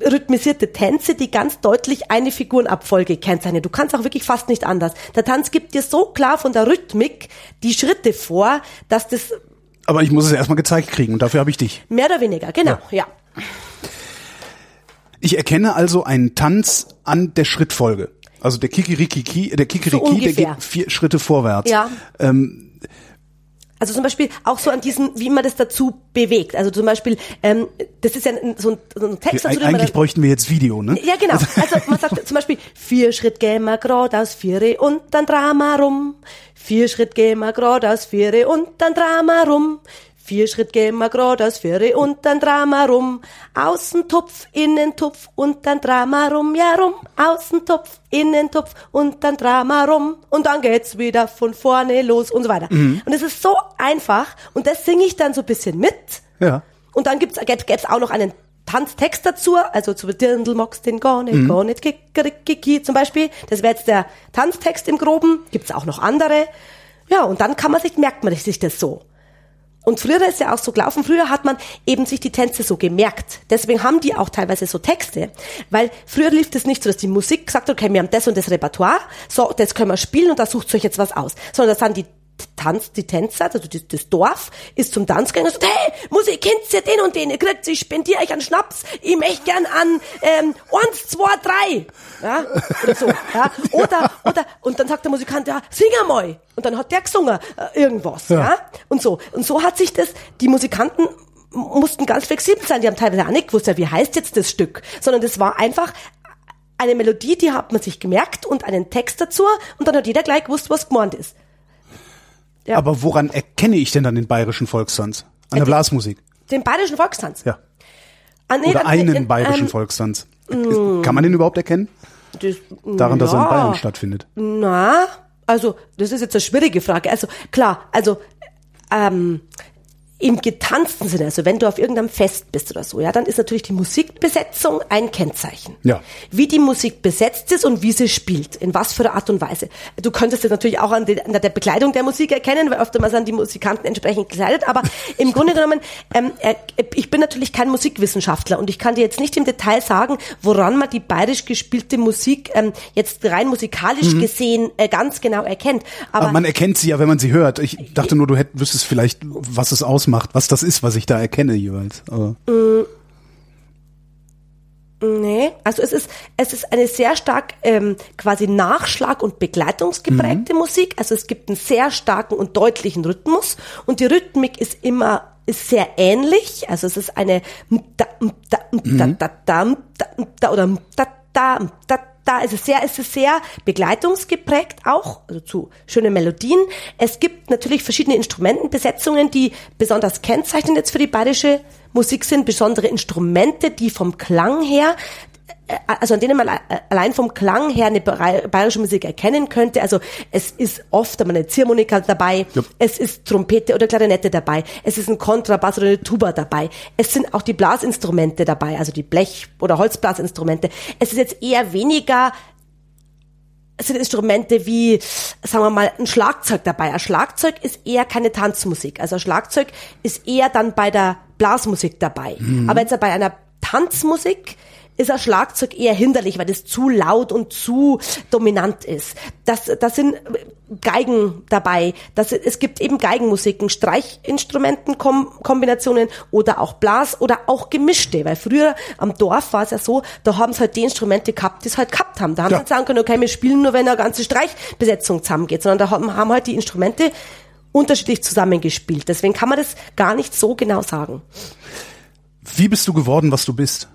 rhythmisierte Tänze, die ganz deutlich eine Figurenabfolge kennzeichnen. Du kannst auch wirklich fast nicht anders. Der Tanz gibt dir so klar von der Rhythmik die Schritte vor, dass das. Aber ich muss es erstmal gezeigt kriegen und dafür habe ich dich. Mehr oder weniger, genau, ja. ja. Ich erkenne also einen Tanz an der Schrittfolge. Also der Kikiriki, der Kikiriki, so der geht vier Schritte vorwärts. Ja. Ähm, also zum Beispiel auch so an diesem, wie man das dazu bewegt. Also zum Beispiel, ähm, das ist ja so ein, so ein Text dazu. Eigentlich bräuchten wir jetzt Video, ne? Ja, genau. Also man sagt zum Beispiel, vier Schritt gehen wir geradeaus, vier und dann Drama rum. Vier Schritt gehen wir geradeaus, vier und dann Drama rum. Vier Schritt gehen wir geradeaus, vier und dann Drama rum. Außentupf, Innentupf und dann Drama rum, ja rum. Außentupf, Innentupf und dann Drama rum. Und dann geht's wieder von vorne los und so weiter. Mhm. Und es ist so einfach und das singe ich dann so ein bisschen mit. Ja. Und dann gibt's, gäb's auch noch einen Tanztext dazu, also zu Dirndl magst den nicht, mhm. nicht, kickerikiki zum Beispiel. Das wäre jetzt der Tanztext im Groben. Gibt's auch noch andere. Ja, und dann kann man sich, merkt man sich das so. Und früher ist ja auch so gelaufen, früher hat man eben sich die Tänze so gemerkt. Deswegen haben die auch teilweise so Texte. Weil früher lief es nicht so, dass die Musik gesagt hat, okay, wir haben das und das Repertoire, so, das können wir spielen und da sucht euch jetzt was aus. Sondern das sind die tanzt die Tänzer, also das, das Dorf, ist zum Tanz gegangen und sagt, hey, Musik, kennt ihr den und den? Ihr kriegt, ich spendiere euch einen Schnaps, ich möchte gern an ähm, eins, zwei, drei. Ja, oder so. Ja. Oder, oder, und dann sagt der Musikant, ja, sing einmal. Und dann hat der gesungen, äh, irgendwas. Ja. ja. Und so. Und so hat sich das, die Musikanten mussten ganz flexibel sein. Die haben teilweise auch nicht gewusst, ja, wie heißt jetzt das Stück, sondern das war einfach eine Melodie, die hat man sich gemerkt und einen Text dazu und dann hat jeder gleich gewusst, was gemeint ist. Ja. Aber woran erkenne ich denn dann den bayerischen Volkstanz? An der Blasmusik? Den bayerischen Volkstanz? Ja. Ah, nee, Oder einen den, bayerischen ähm, Volkstanz. Mm. Kann man den überhaupt erkennen? Das, Daran, ja. dass er in Bayern stattfindet. Na, also das ist jetzt eine schwierige Frage. Also klar, also ähm, im getanzten Sinne, also wenn du auf irgendeinem Fest bist oder so, ja, dann ist natürlich die Musikbesetzung ein Kennzeichen. Ja. Wie die Musik besetzt ist und wie sie spielt, in was für einer Art und Weise. Du könntest es natürlich auch an, die, an, der Bekleidung der Musik erkennen, weil oftmals sind die Musikanten entsprechend gekleidet, aber im Grunde genommen, ähm, äh, ich bin natürlich kein Musikwissenschaftler und ich kann dir jetzt nicht im Detail sagen, woran man die bayerisch gespielte Musik ähm, jetzt rein musikalisch mhm. gesehen äh, ganz genau erkennt. Aber, aber, man erkennt sie ja, wenn man sie hört. Ich dachte nur, du hätt, wüsstest vielleicht, was es ausmacht ausmacht, was das ist, was ich da erkenne jeweils. Aber mm. Nee, also es ist, es ist eine sehr stark ähm, quasi Nachschlag- und begleitungsgeprägte mhm. Musik. Also es gibt einen sehr starken und deutlichen Rhythmus und die Rhythmik ist immer ist sehr ähnlich. Also es ist eine oder da ist es sehr, ist es sehr begleitungsgeprägt auch, also zu schönen Melodien. Es gibt natürlich verschiedene Instrumentenbesetzungen, die besonders kennzeichnend jetzt für die bayerische Musik sind, besondere Instrumente, die vom Klang her also an denen man allein vom Klang her eine bayerische Musik erkennen könnte. Also es ist oft einmal eine Ziehharmonika dabei, ja. es ist Trompete oder Klarinette dabei, es ist ein Kontrabass oder eine Tuba dabei, es sind auch die Blasinstrumente dabei, also die Blech- oder Holzblasinstrumente. Es ist jetzt eher weniger es sind Instrumente wie, sagen wir mal, ein Schlagzeug dabei. Ein Schlagzeug ist eher keine Tanzmusik. Also ein Schlagzeug ist eher dann bei der Blasmusik dabei. Mhm. Aber jetzt bei einer Tanzmusik ist ein Schlagzeug eher hinderlich, weil das zu laut und zu dominant ist. Das, das sind Geigen dabei. Das, es gibt eben Geigenmusiken, Streichinstrumentenkombinationen oder auch Blas oder auch gemischte, weil früher am Dorf war es ja so, da haben sie halt die Instrumente gehabt, die es halt gehabt haben. Da haben ja. sie halt sagen können, okay, wir spielen nur, wenn eine ganze Streichbesetzung zusammengeht, sondern da haben, haben halt die Instrumente unterschiedlich zusammengespielt. Deswegen kann man das gar nicht so genau sagen. Wie bist du geworden, was du bist?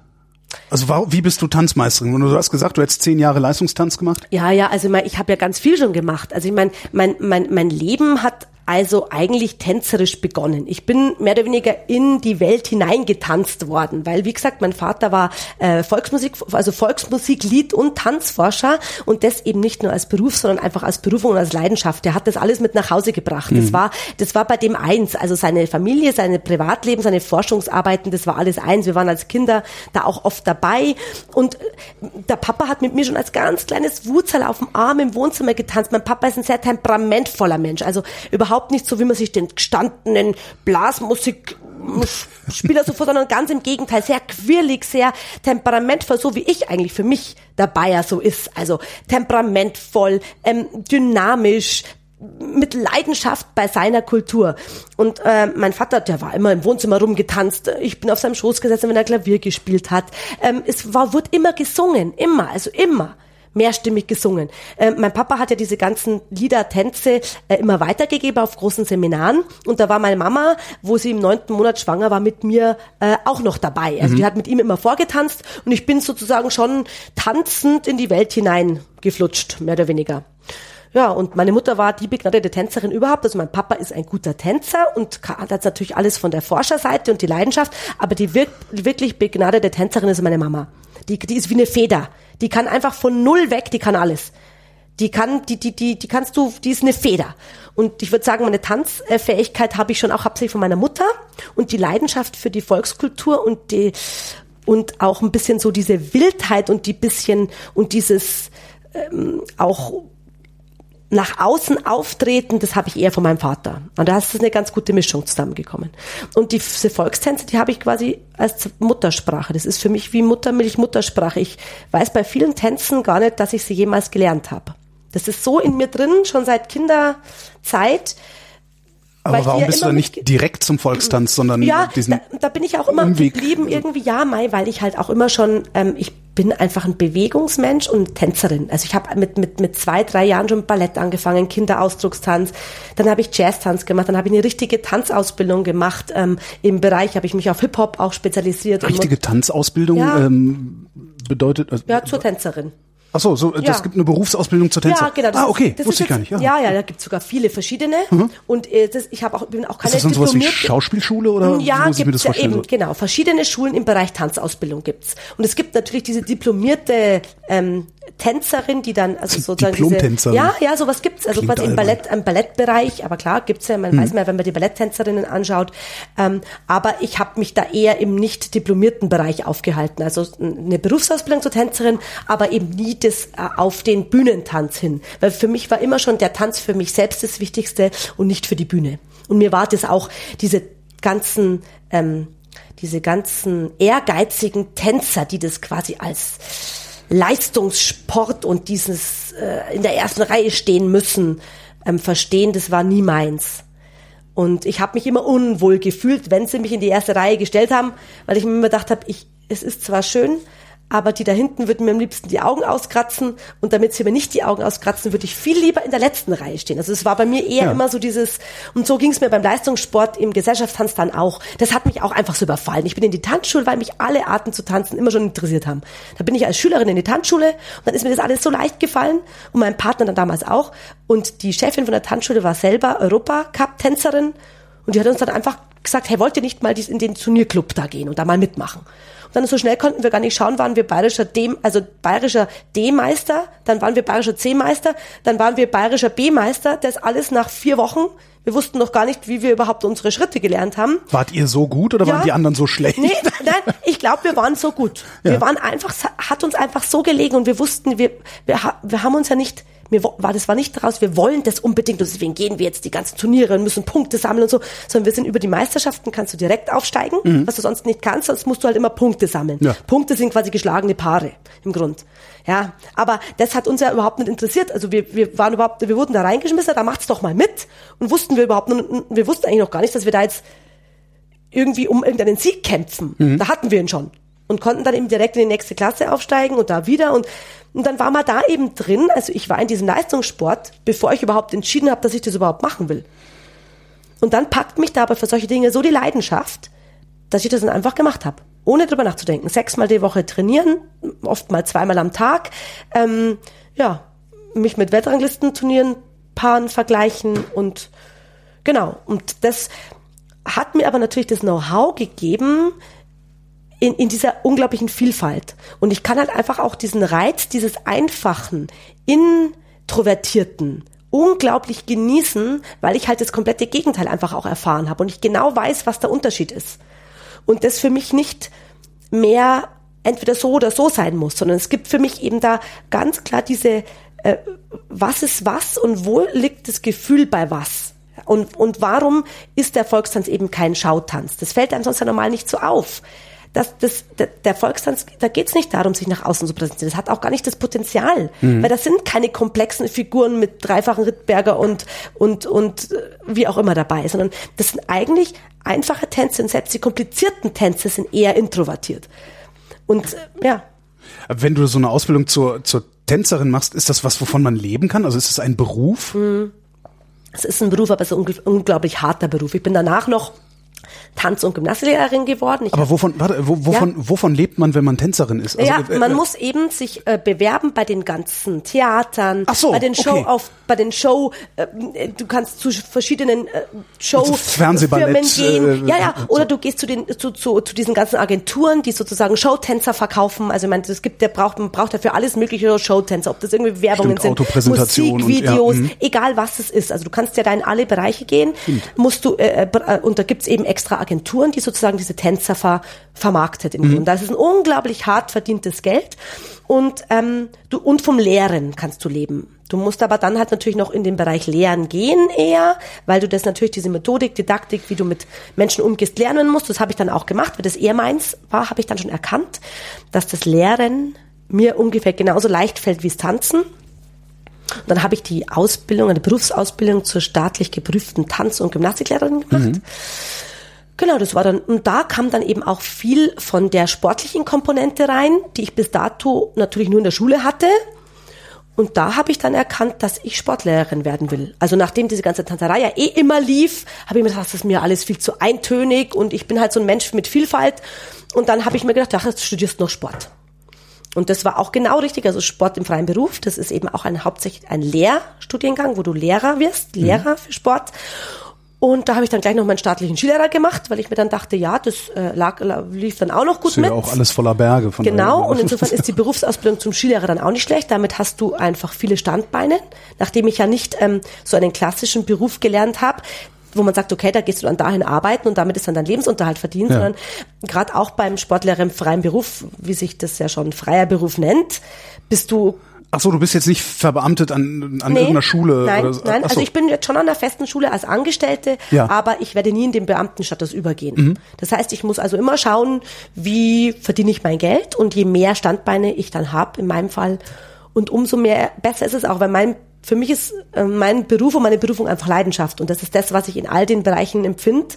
Also wie bist du Tanzmeisterin? Du hast gesagt, du hättest zehn Jahre Leistungstanz gemacht. Ja, ja, also ich habe ja ganz viel schon gemacht. Also ich meine, mein, mein, mein Leben hat also eigentlich tänzerisch begonnen. Ich bin mehr oder weniger in die Welt hineingetanzt worden, weil wie gesagt, mein Vater war äh, Volksmusik, also Volksmusik, Lied und Tanzforscher und das eben nicht nur als Beruf, sondern einfach als Berufung und als Leidenschaft. Der hat das alles mit nach Hause gebracht. Mhm. Das war, das war bei dem eins. Also seine Familie, seine Privatleben, seine Forschungsarbeiten, das war alles eins. Wir waren als Kinder da auch oft dabei und äh, der Papa hat mit mir schon als ganz kleines Wurzel auf dem Arm im Wohnzimmer getanzt. Mein Papa ist ein sehr temperamentvoller Mensch, also überhaupt überhaupt nicht so, wie man sich den gestandenen Blasmusik Spieler so vor, sondern ganz im Gegenteil, sehr quirlig, sehr temperamentvoll, so wie ich eigentlich für mich der Bayer so ist. Also temperamentvoll, ähm, dynamisch, mit Leidenschaft bei seiner Kultur. Und äh, mein Vater, der war immer im Wohnzimmer rumgetanzt. Ich bin auf seinem Schoß gesessen, wenn er Klavier gespielt hat. Ähm, es war, wurde immer gesungen, immer, also immer mehrstimmig gesungen. Äh, mein Papa hat ja diese ganzen Lieder, Tänze äh, immer weitergegeben auf großen Seminaren und da war meine Mama, wo sie im neunten Monat schwanger war, mit mir äh, auch noch dabei. Also mhm. die hat mit ihm immer vorgetanzt und ich bin sozusagen schon tanzend in die Welt hinein geflutscht, mehr oder weniger. Ja, und meine Mutter war die begnadete Tänzerin überhaupt. Also mein Papa ist ein guter Tänzer und hat jetzt natürlich alles von der Forscherseite und die Leidenschaft, aber die wirklich begnadete Tänzerin ist meine Mama. Die, die ist wie eine Feder. Die kann einfach von null weg, die kann alles. Die kann, die, die, die, die kannst du, die ist eine Feder. Und ich würde sagen, meine Tanzfähigkeit habe ich schon auch hauptsächlich von meiner Mutter und die Leidenschaft für die Volkskultur und die und auch ein bisschen so diese Wildheit und die bisschen und dieses ähm, auch nach außen auftreten, das habe ich eher von meinem Vater. Und da ist eine ganz gute Mischung zusammengekommen. Und diese Volkstänze, die habe ich quasi als Muttersprache. Das ist für mich wie Muttermilch Muttersprache. Ich weiß bei vielen Tänzen gar nicht, dass ich sie jemals gelernt habe. Das ist so in mir drin, schon seit Kinderzeit, aber warum bist du dann nicht direkt zum Volkstanz, sondern ja, diesen da, da bin ich auch immer Umweg. geblieben irgendwie ja, Mai, weil ich halt auch immer schon ähm, ich bin einfach ein Bewegungsmensch und Tänzerin. Also ich habe mit mit mit zwei drei Jahren schon Ballett angefangen, Kinderausdruckstanz. Dann habe ich Jazztanz gemacht, dann habe ich eine richtige Tanzausbildung gemacht ähm, im Bereich, habe ich mich auf Hip Hop auch spezialisiert. Richtige Tanzausbildung ja. ähm, bedeutet also, ja zur Tänzerin. Ach so, so das ja. gibt eine Berufsausbildung zur Tänzer. Ja, genau. Das ah, okay, ist, wusste ich gar nicht. Ja, ja, ja da gibt es sogar viele verschiedene. Mhm. Und äh, das, ich habe auch bin auch keine ist das dann sowas wie Schauspielschule oder ja, muss ich mir das vorstellen? Ja, eben, genau. Verschiedene Schulen im Bereich Tanzausbildung gibt's. Und es gibt natürlich diese diplomierte ähm, Tänzerin, die dann also sozusagen diese, ja, ja, sowas gibt's, also quasi im Ballett, im Ballettbereich, aber klar gibt's ja, man hm. weiß mal, wenn man die Balletttänzerinnen anschaut. Ähm, aber ich habe mich da eher im nicht diplomierten Bereich aufgehalten, also eine Berufsausbildung zur Tänzerin, aber eben nie das äh, auf den Bühnentanz hin, weil für mich war immer schon der Tanz für mich selbst das Wichtigste und nicht für die Bühne. Und mir war das auch diese ganzen ähm, diese ganzen ehrgeizigen Tänzer, die das quasi als Leistungssport und dieses äh, in der ersten Reihe stehen müssen ähm, verstehen, das war nie meins. Und ich habe mich immer unwohl gefühlt, wenn sie mich in die erste Reihe gestellt haben, weil ich mir immer gedacht habe, ich, es ist zwar schön, aber die da hinten würden mir am liebsten die Augen auskratzen und damit sie mir nicht die Augen auskratzen, würde ich viel lieber in der letzten Reihe stehen. Also es war bei mir eher ja. immer so dieses, und so ging es mir beim Leistungssport im Gesellschaftstanz dann auch. Das hat mich auch einfach so überfallen. Ich bin in die Tanzschule, weil mich alle Arten zu tanzen immer schon interessiert haben. Da bin ich als Schülerin in die Tanzschule und dann ist mir das alles so leicht gefallen und mein Partner dann damals auch. Und die Chefin von der Tanzschule war selber Europacup-Tänzerin und die hat uns dann einfach gesagt, hey, wollt ihr nicht mal in den Turnierclub da gehen und da mal mitmachen? Dann so schnell konnten wir gar nicht schauen, waren wir bayerischer D, also bayerischer D-Meister, dann waren wir bayerischer C-Meister, dann waren wir bayerischer B-Meister. Das alles nach vier Wochen. Wir wussten noch gar nicht, wie wir überhaupt unsere Schritte gelernt haben. Wart ihr so gut oder ja. waren die anderen so schlecht? Nee, nein, ich glaube, wir waren so gut. Ja. Wir waren einfach, hat uns einfach so gelegen und wir wussten, wir, wir, wir haben uns ja nicht mir war das war nicht daraus, wir wollen das unbedingt und deswegen gehen wir jetzt die ganzen Turniere und müssen Punkte sammeln und so, sondern wir sind über die Meisterschaften kannst du direkt aufsteigen, mhm. was du sonst nicht kannst, sonst musst du halt immer Punkte sammeln. Ja. Punkte sind quasi geschlagene Paare im Grund. Ja, aber das hat uns ja überhaupt nicht interessiert. Also wir, wir waren überhaupt, wir wurden da reingeschmissen, da macht's doch mal mit und wussten wir überhaupt, wir wussten eigentlich noch gar nicht, dass wir da jetzt irgendwie um irgendeinen Sieg kämpfen. Mhm. Da hatten wir ihn schon und konnten dann eben direkt in die nächste Klasse aufsteigen und da wieder und und dann war man da eben drin, also ich war in diesem Leistungssport, bevor ich überhaupt entschieden habe, dass ich das überhaupt machen will. Und dann packt mich da aber für solche Dinge so die Leidenschaft, dass ich das dann einfach gemacht habe, ohne drüber nachzudenken. Sechsmal die Woche trainieren, oft mal zweimal am Tag, ähm, ja, mich mit Weltranglistenturnieren paaren, vergleichen und genau. Und das hat mir aber natürlich das Know-how gegeben, in, in dieser unglaublichen Vielfalt. Und ich kann halt einfach auch diesen Reiz dieses einfachen, introvertierten, unglaublich genießen, weil ich halt das komplette Gegenteil einfach auch erfahren habe und ich genau weiß, was der Unterschied ist. Und das für mich nicht mehr entweder so oder so sein muss, sondern es gibt für mich eben da ganz klar diese, äh, was ist was und wo liegt das Gefühl bei was. Und, und warum ist der Volkstanz eben kein Schautanz? Das fällt einem sonst ja normal nicht so auf dass das, der Volkstanz, da geht es nicht darum, sich nach außen zu präsentieren. Das hat auch gar nicht das Potenzial, mhm. weil das sind keine komplexen Figuren mit dreifachen Rittberger und und und äh, wie auch immer dabei, sondern das sind eigentlich einfache Tänze und selbst die komplizierten Tänze sind eher introvertiert. Und äh, ja. Wenn du so eine Ausbildung zur zur Tänzerin machst, ist das was, wovon man leben kann? Also ist es ein Beruf? Mhm. Es ist ein Beruf, aber es ist ein unglaublich harter Beruf. Ich bin danach noch Tanz- und Gymnastiklehrerin geworden. Ich Aber wovon, warte, wo, wovon, ja. wovon lebt man, wenn man Tänzerin ist? Also, ja, äh, man äh, muss eben sich äh, bewerben bei den ganzen Theatern, so, bei den Show okay. auf, bei den Show, äh, du kannst zu verschiedenen äh, Show Firmen gehen. Äh, ja, ja, oder du gehst zu den zu, zu, zu diesen ganzen Agenturen, die sozusagen Showtänzer verkaufen. Also meine, es gibt, der braucht, man braucht dafür alles mögliche Showtänzer, ob das irgendwie Werbungen Stimmt, sind, Musikvideos, ja, mhm. egal was es ist. Also du kannst ja da in alle Bereiche gehen, Stimmt. musst du äh, und da gibt's eben extra Agenturen, die sozusagen diese Tänzer ver vermarktet im mhm. Grunde. Das ist ein unglaublich hart verdientes Geld und ähm, du und vom Lehren kannst du leben. Du musst aber dann halt natürlich noch in den Bereich Lehren gehen eher, weil du das natürlich diese Methodik, Didaktik, wie du mit Menschen umgehst, lernen musst. Das habe ich dann auch gemacht, weil das eher meins war, habe ich dann schon erkannt, dass das Lehren mir ungefähr genauso leicht fällt wie das Tanzen. Und dann habe ich die Ausbildung, eine Berufsausbildung zur staatlich geprüften Tanz- und Gymnastiklehrerin gemacht. Mhm. Genau, das war dann, und da kam dann eben auch viel von der sportlichen Komponente rein, die ich bis dato natürlich nur in der Schule hatte. Und da habe ich dann erkannt, dass ich Sportlehrerin werden will. Also nachdem diese ganze Tanzerei ja eh immer lief, habe ich mir gedacht, das ist mir alles viel zu eintönig und ich bin halt so ein Mensch mit Vielfalt. Und dann habe ich mir gedacht, ach, jetzt studierst du noch Sport. Und das war auch genau richtig, also Sport im freien Beruf, das ist eben auch ein hauptsächlich ein Lehrstudiengang, wo du Lehrer wirst, Lehrer mhm. für Sport. Und da habe ich dann gleich noch meinen staatlichen Skilehrer gemacht, weil ich mir dann dachte, ja, das äh, lag, lief dann auch noch gut ist mit. Ja auch alles voller Berge. Von genau, und insofern ist die Berufsausbildung zum Skilehrer dann auch nicht schlecht. Damit hast du einfach viele Standbeine. Nachdem ich ja nicht ähm, so einen klassischen Beruf gelernt habe, wo man sagt, okay, da gehst du dann dahin arbeiten und damit ist dann dein Lebensunterhalt verdient, ja. sondern gerade auch beim Sportlehrer im freien Beruf, wie sich das ja schon freier Beruf nennt, bist du Ach so, du bist jetzt nicht verbeamtet an, an nee, irgendeiner Schule? Nein, oder so. nein. Also ich bin jetzt schon an der festen Schule als Angestellte, ja. aber ich werde nie in den Beamtenstatus übergehen. Mhm. Das heißt, ich muss also immer schauen, wie verdiene ich mein Geld und je mehr Standbeine ich dann habe, in meinem Fall, und umso mehr besser ist es auch, weil mein für mich ist äh, mein Beruf und meine Berufung einfach Leidenschaft und das ist das, was ich in all den Bereichen empfinde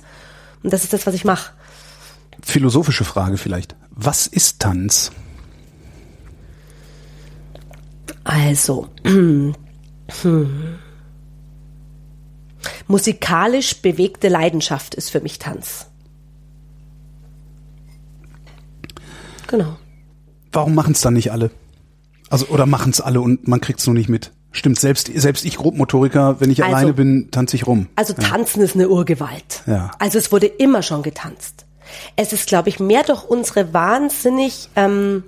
und das ist das, was ich mache. Philosophische Frage vielleicht. Was ist Tanz? Also, hm. musikalisch bewegte Leidenschaft ist für mich Tanz. Genau. Warum machen es dann nicht alle? Also oder machen es alle und man kriegt es nur nicht mit? Stimmt, selbst, selbst ich Grobmotoriker, wenn ich also, alleine bin, tanze ich rum. Also tanzen ist eine Urgewalt. Ja. Also es wurde immer schon getanzt. Es ist, glaube ich, mehr durch unsere wahnsinnig ähm,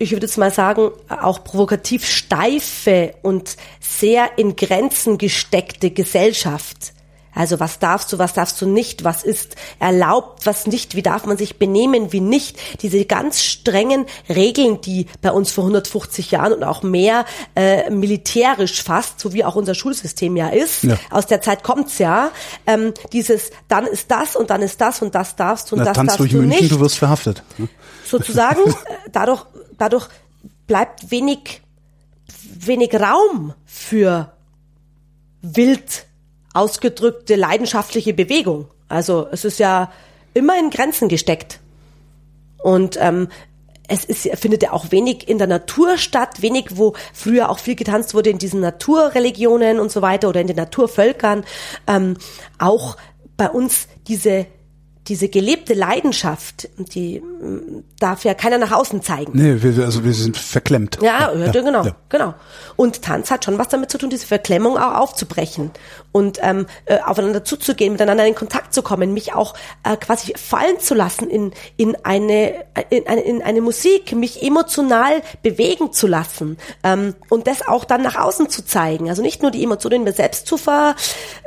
ich würde jetzt mal sagen, auch provokativ steife und sehr in Grenzen gesteckte Gesellschaft. Also was darfst du, was darfst du nicht, was ist erlaubt, was nicht, wie darf man sich benehmen, wie nicht. Diese ganz strengen Regeln, die bei uns vor 150 Jahren und auch mehr äh, militärisch fast, so wie auch unser Schulsystem ja ist, ja. aus der Zeit kommt's ja, ähm, dieses, dann ist das und dann ist das und das darfst du und Na, das darfst durch du München, nicht. Du wirst verhaftet. Ne? Sozusagen, äh, dadurch dadurch bleibt wenig, wenig Raum für wild ausgedrückte leidenschaftliche Bewegung. Also es ist ja immer in Grenzen gesteckt. Und ähm, es ist, findet ja auch wenig in der Natur statt, wenig, wo früher auch viel getanzt wurde in diesen Naturreligionen und so weiter oder in den Naturvölkern. Ähm, auch bei uns diese diese gelebte Leidenschaft, die mm, darf ja keiner nach außen zeigen. Nee, wir, also wir sind verklemmt. Ja, ja, ja genau, ja. genau. Und Tanz hat schon was damit zu tun, diese Verklemmung auch aufzubrechen und ähm, äh, aufeinander zuzugehen, miteinander in Kontakt zu kommen, mich auch äh, quasi fallen zu lassen in in eine in eine, in eine Musik, mich emotional bewegen zu lassen ähm, und das auch dann nach außen zu zeigen. Also nicht nur die Emotionen in mir selbst zu ver,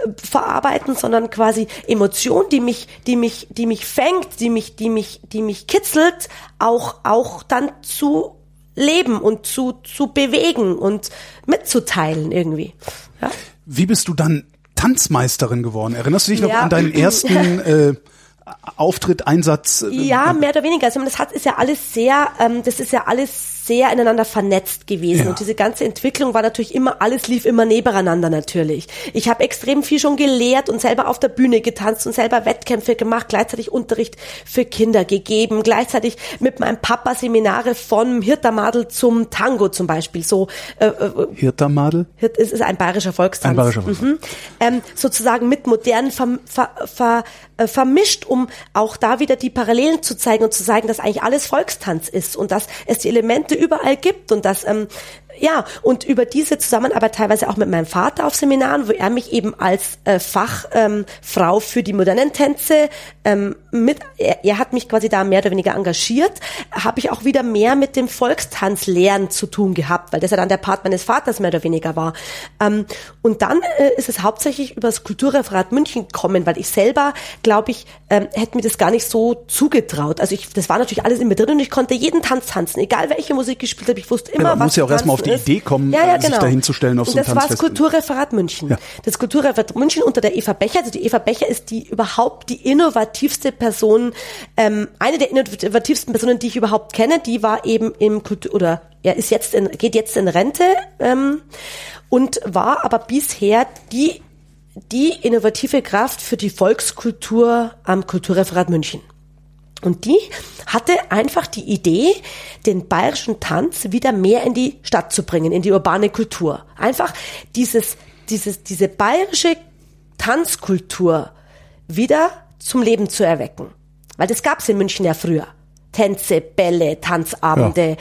äh, verarbeiten, sondern quasi Emotionen, die mich die mich die mich fängt, die mich, die mich, die mich kitzelt, auch, auch dann zu leben und zu, zu bewegen und mitzuteilen irgendwie. Ja? Wie bist du dann Tanzmeisterin geworden? Erinnerst du dich noch ja. an deinen ersten äh, Auftritt, Einsatz? Äh, ja, mehr oder weniger. Also das hat ist ja alles sehr, ähm, das ist ja alles sehr ineinander vernetzt gewesen. Ja. Und diese ganze Entwicklung war natürlich immer, alles lief immer nebeneinander natürlich. Ich habe extrem viel schon gelehrt und selber auf der Bühne getanzt und selber Wettkämpfe gemacht, gleichzeitig Unterricht für Kinder gegeben, gleichzeitig mit meinem Papa Seminare von Hirtermadel zum Tango zum Beispiel. So äh, äh Hirtermadel? Hirt, es ist ein bayerischer Volkstanz. Ein bayerischer Volkstanz. Mhm. Ähm, sozusagen mit modernen ver, ver, ver, äh, vermischt, um auch da wieder die Parallelen zu zeigen und zu zeigen, dass eigentlich alles Volkstanz ist und dass es die Elemente überall gibt und dass ähm, Ja, und über diese Zusammenarbeit teilweise auch mit meinem Vater auf Seminaren, wo er mich eben als äh, Fachfrau ähm, für die modernen Tänze ähm, mit, er, er hat mich quasi da mehr oder weniger engagiert, habe ich auch wieder mehr mit dem Volkstanzlehren zu tun gehabt, weil das ja dann der Part meines Vaters mehr oder weniger war. Ähm, und dann äh, ist es hauptsächlich über das Kulturreferat München gekommen, weil ich selber, glaube ich, ähm, hätte mir das gar nicht so zugetraut. Also ich, das war natürlich alles in mir drin und ich konnte jeden Tanz tanzen, egal welche Musik gespielt habe, ich wusste immer, man was muss ja auch erstmal auf die. Idee kommen, ja, ja, genau. sich dahinzustellen auf und so ein Das war das Kulturreferat München. Ja. Das Kulturreferat München unter der Eva Becher. Also die Eva Becher ist die überhaupt die innovativste Person, ähm, eine der innovativsten Personen, die ich überhaupt kenne. Die war eben im Kultur oder er ist jetzt in, geht jetzt in Rente ähm, und war aber bisher die die innovative Kraft für die Volkskultur am Kulturreferat München. Und die hatte einfach die Idee, den bayerischen Tanz wieder mehr in die Stadt zu bringen, in die urbane Kultur. Einfach dieses, dieses, diese bayerische Tanzkultur wieder zum Leben zu erwecken. Weil das gab's in München ja früher. Tänze, Bälle, Tanzabende. Ja.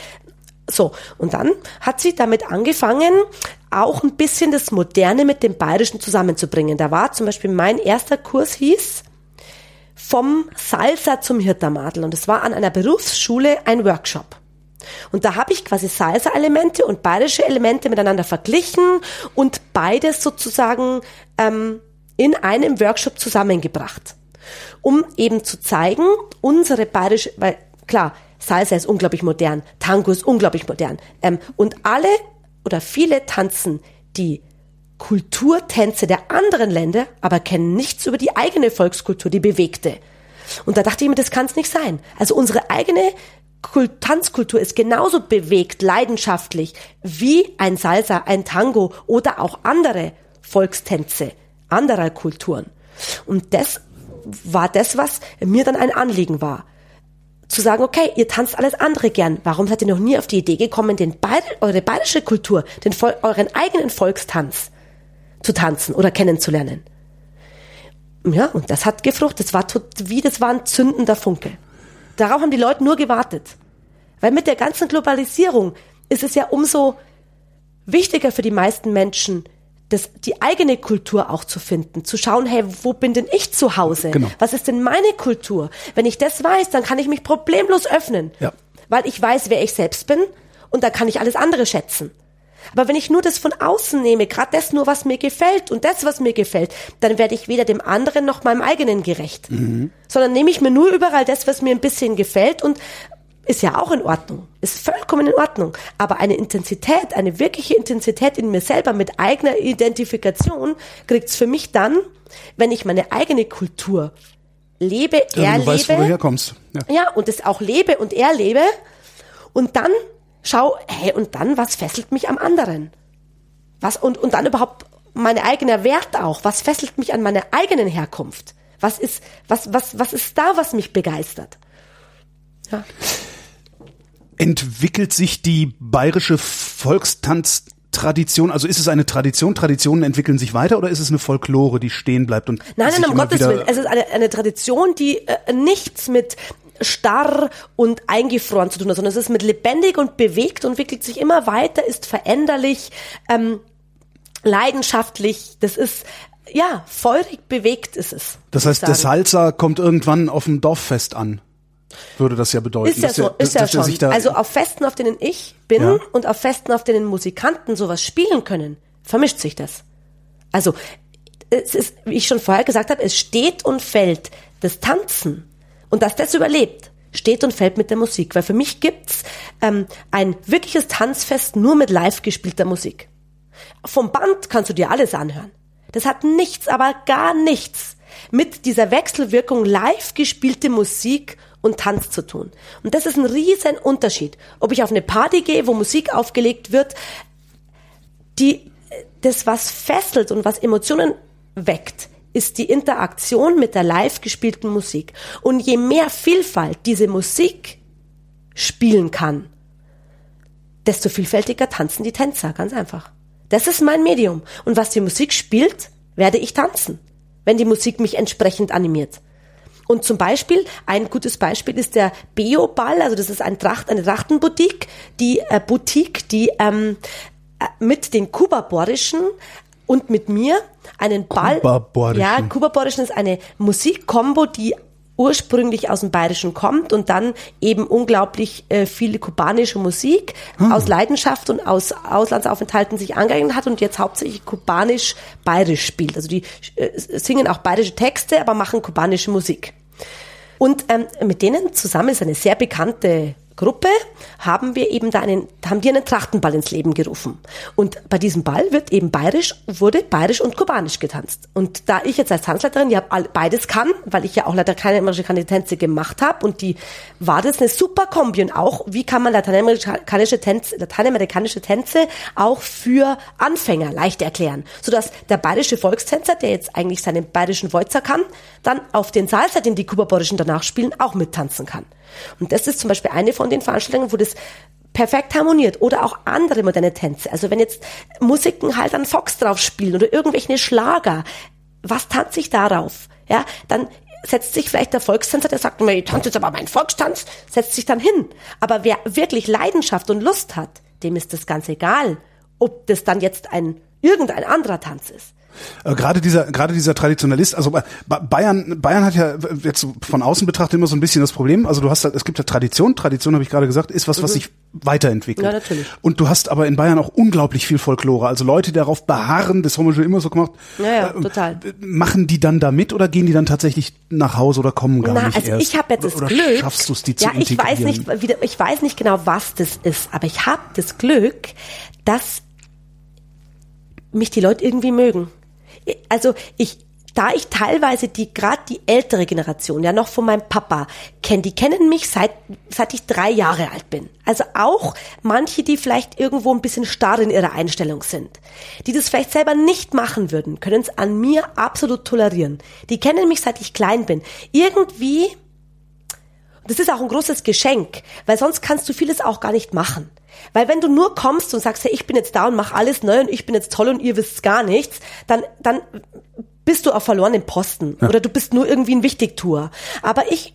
So. Und dann hat sie damit angefangen, auch ein bisschen das Moderne mit dem Bayerischen zusammenzubringen. Da war zum Beispiel mein erster Kurs hieß, vom Salsa zum Hirtermadel und es war an einer Berufsschule ein Workshop. Und da habe ich quasi Salsa-Elemente und bayerische Elemente miteinander verglichen und beides sozusagen ähm, in einem Workshop zusammengebracht, um eben zu zeigen, unsere bayerische, weil klar, Salsa ist unglaublich modern, Tango ist unglaublich modern ähm, und alle oder viele tanzen die Kulturtänze der anderen Länder, aber kennen nichts über die eigene Volkskultur, die bewegte. Und da dachte ich mir, das kann es nicht sein. Also unsere eigene Tanzkultur ist genauso bewegt, leidenschaftlich wie ein Salsa, ein Tango oder auch andere Volkstänze anderer Kulturen. Und das war das, was mir dann ein Anliegen war. Zu sagen, okay, ihr tanzt alles andere gern. Warum seid ihr noch nie auf die Idee gekommen, den Bayer, eure bayerische Kultur, den, euren eigenen Volkstanz zu tanzen oder kennenzulernen. Ja, und das hat gefruchtet. Das war wie, das war ein zündender Funke. Darauf haben die Leute nur gewartet. Weil mit der ganzen Globalisierung ist es ja umso wichtiger für die meisten Menschen, das, die eigene Kultur auch zu finden, zu schauen, hey, wo bin denn ich zu Hause? Genau. Was ist denn meine Kultur? Wenn ich das weiß, dann kann ich mich problemlos öffnen, ja. weil ich weiß, wer ich selbst bin und dann kann ich alles andere schätzen. Aber wenn ich nur das von außen nehme, gerade das nur, was mir gefällt und das, was mir gefällt, dann werde ich weder dem anderen noch meinem eigenen gerecht. Mhm. Sondern nehme ich mir nur überall das, was mir ein bisschen gefällt und ist ja auch in Ordnung. Ist vollkommen in Ordnung. Aber eine Intensität, eine wirkliche Intensität in mir selber mit eigener Identifikation kriegt's für mich dann, wenn ich meine eigene Kultur lebe, ja, erlebe. Du weißt, wo du herkommst. Ja. ja, und es auch lebe und erlebe. Und dann schau, hey, und dann, was fesselt mich am anderen? Was, und, und dann überhaupt mein eigener Wert auch. Was fesselt mich an meiner eigenen Herkunft? Was ist, was, was, was ist da, was mich begeistert? Ja. Entwickelt sich die bayerische Volkstanztradition, also ist es eine Tradition, Traditionen entwickeln sich weiter oder ist es eine Folklore, die stehen bleibt und Nein, nein, um Gottes Willen. Es ist eine, eine Tradition, die äh, nichts mit starr und eingefroren zu tun hat, sondern es ist mit lebendig und bewegt und entwickelt sich immer weiter, ist veränderlich, ähm, leidenschaftlich. Das ist ja feurig bewegt ist es. Das heißt, der Salsa kommt irgendwann auf dem Dorffest an. Würde das ja bedeuten. Ist ja so, er, ist ja schon. also auf Festen, auf denen ich bin ja. und auf Festen, auf denen Musikanten sowas spielen können, vermischt sich das. Also es ist, wie ich schon vorher gesagt habe, es steht und fällt das Tanzen und dass das überlebt, steht und fällt mit der Musik. Weil für mich gibt's ähm, ein wirkliches Tanzfest nur mit live gespielter Musik. Vom Band kannst du dir alles anhören. Das hat nichts, aber gar nichts mit dieser Wechselwirkung live gespielte Musik und Tanz zu tun. Und das ist ein riesen Unterschied. Ob ich auf eine Party gehe, wo Musik aufgelegt wird, die das was fesselt und was Emotionen weckt, ist die Interaktion mit der live gespielten Musik. Und je mehr Vielfalt diese Musik spielen kann, desto vielfältiger tanzen die Tänzer, ganz einfach. Das ist mein Medium. Und was die Musik spielt, werde ich tanzen, wenn die Musik mich entsprechend animiert. Und zum Beispiel, ein gutes Beispiel ist der Beo-Ball, also das ist ein Tracht, eine Trachtenboutique, die äh, Boutique, die ähm, mit den kubaborischen und mit mir einen Ball. Kubaborischen. Ja, kubaborischen ist eine Musikkombo, die ursprünglich aus dem Bayerischen kommt und dann eben unglaublich äh, viel kubanische Musik hm. aus Leidenschaft und aus Auslandsaufenthalten sich angeeignet hat und jetzt hauptsächlich kubanisch-bayerisch spielt. Also die äh, singen auch bayerische Texte, aber machen kubanische Musik. Und ähm, mit denen zusammen ist eine sehr bekannte Gruppe haben wir eben da einen, haben die einen Trachtenball ins Leben gerufen. Und bei diesem Ball wird eben bayerisch, wurde bayerisch und kubanisch getanzt. Und da ich jetzt als Tanzleiterin ja beides kann, weil ich ja auch leider keine amerikanische Tänze gemacht habe und die war das eine super Kombi und auch, wie kann man lateinamerikanische Tänze, lateinamerikanische Tänze auch für Anfänger leicht erklären, sodass der bayerische Volkstänzer, der jetzt eigentlich seinen bayerischen Wolzer kann, dann auf den Salsa, den die kubaborischen danach spielen, auch mittanzen kann. Und das ist zum Beispiel eine von den Veranstaltungen, wo das perfekt harmoniert oder auch andere moderne Tänze. Also wenn jetzt Musiken halt an Fox drauf spielen oder irgendwelche Schlager, was tanze ich darauf? Ja, dann setzt sich vielleicht der Volkstänzer, der sagt, ich tanze jetzt aber meinen Volkstanz, setzt sich dann hin. Aber wer wirklich Leidenschaft und Lust hat, dem ist das ganz egal, ob das dann jetzt ein irgendein anderer Tanz ist. Äh, gerade dieser, gerade dieser Traditionalist, also Bayern, Bayern hat ja jetzt von außen betrachtet immer so ein bisschen das Problem. Also du hast halt, es gibt ja Tradition, Tradition habe ich gerade gesagt, ist was, mhm. was sich weiterentwickelt. Ja, natürlich. Und du hast aber in Bayern auch unglaublich viel Folklore. Also Leute, die darauf beharren, das haben wir schon immer so gemacht. Ja, ja, äh, total. Machen die dann da mit oder gehen die dann tatsächlich nach Hause oder kommen gar Na, nicht also erst? ich habe jetzt das oder Glück. Schaffst du es, die zu Ja, ich weiß nicht, wie, ich weiß nicht genau, was das ist, aber ich habe das Glück, dass mich die Leute irgendwie mögen also ich, da ich teilweise die gerade die ältere Generation ja noch von meinem Papa kenne, die kennen mich seit seit ich drei Jahre alt bin. Also auch manche, die vielleicht irgendwo ein bisschen starr in ihrer Einstellung sind, die das vielleicht selber nicht machen würden, können es an mir absolut tolerieren. Die kennen mich seit ich klein bin. Irgendwie das ist auch ein großes Geschenk, weil sonst kannst du vieles auch gar nicht machen. Weil wenn du nur kommst und sagst, hey, ich bin jetzt da und mach alles neu und ich bin jetzt toll und ihr wisst gar nichts, dann, dann bist du auf verlorenen Posten. Ja. Oder du bist nur irgendwie ein Wichtigtour. Aber ich,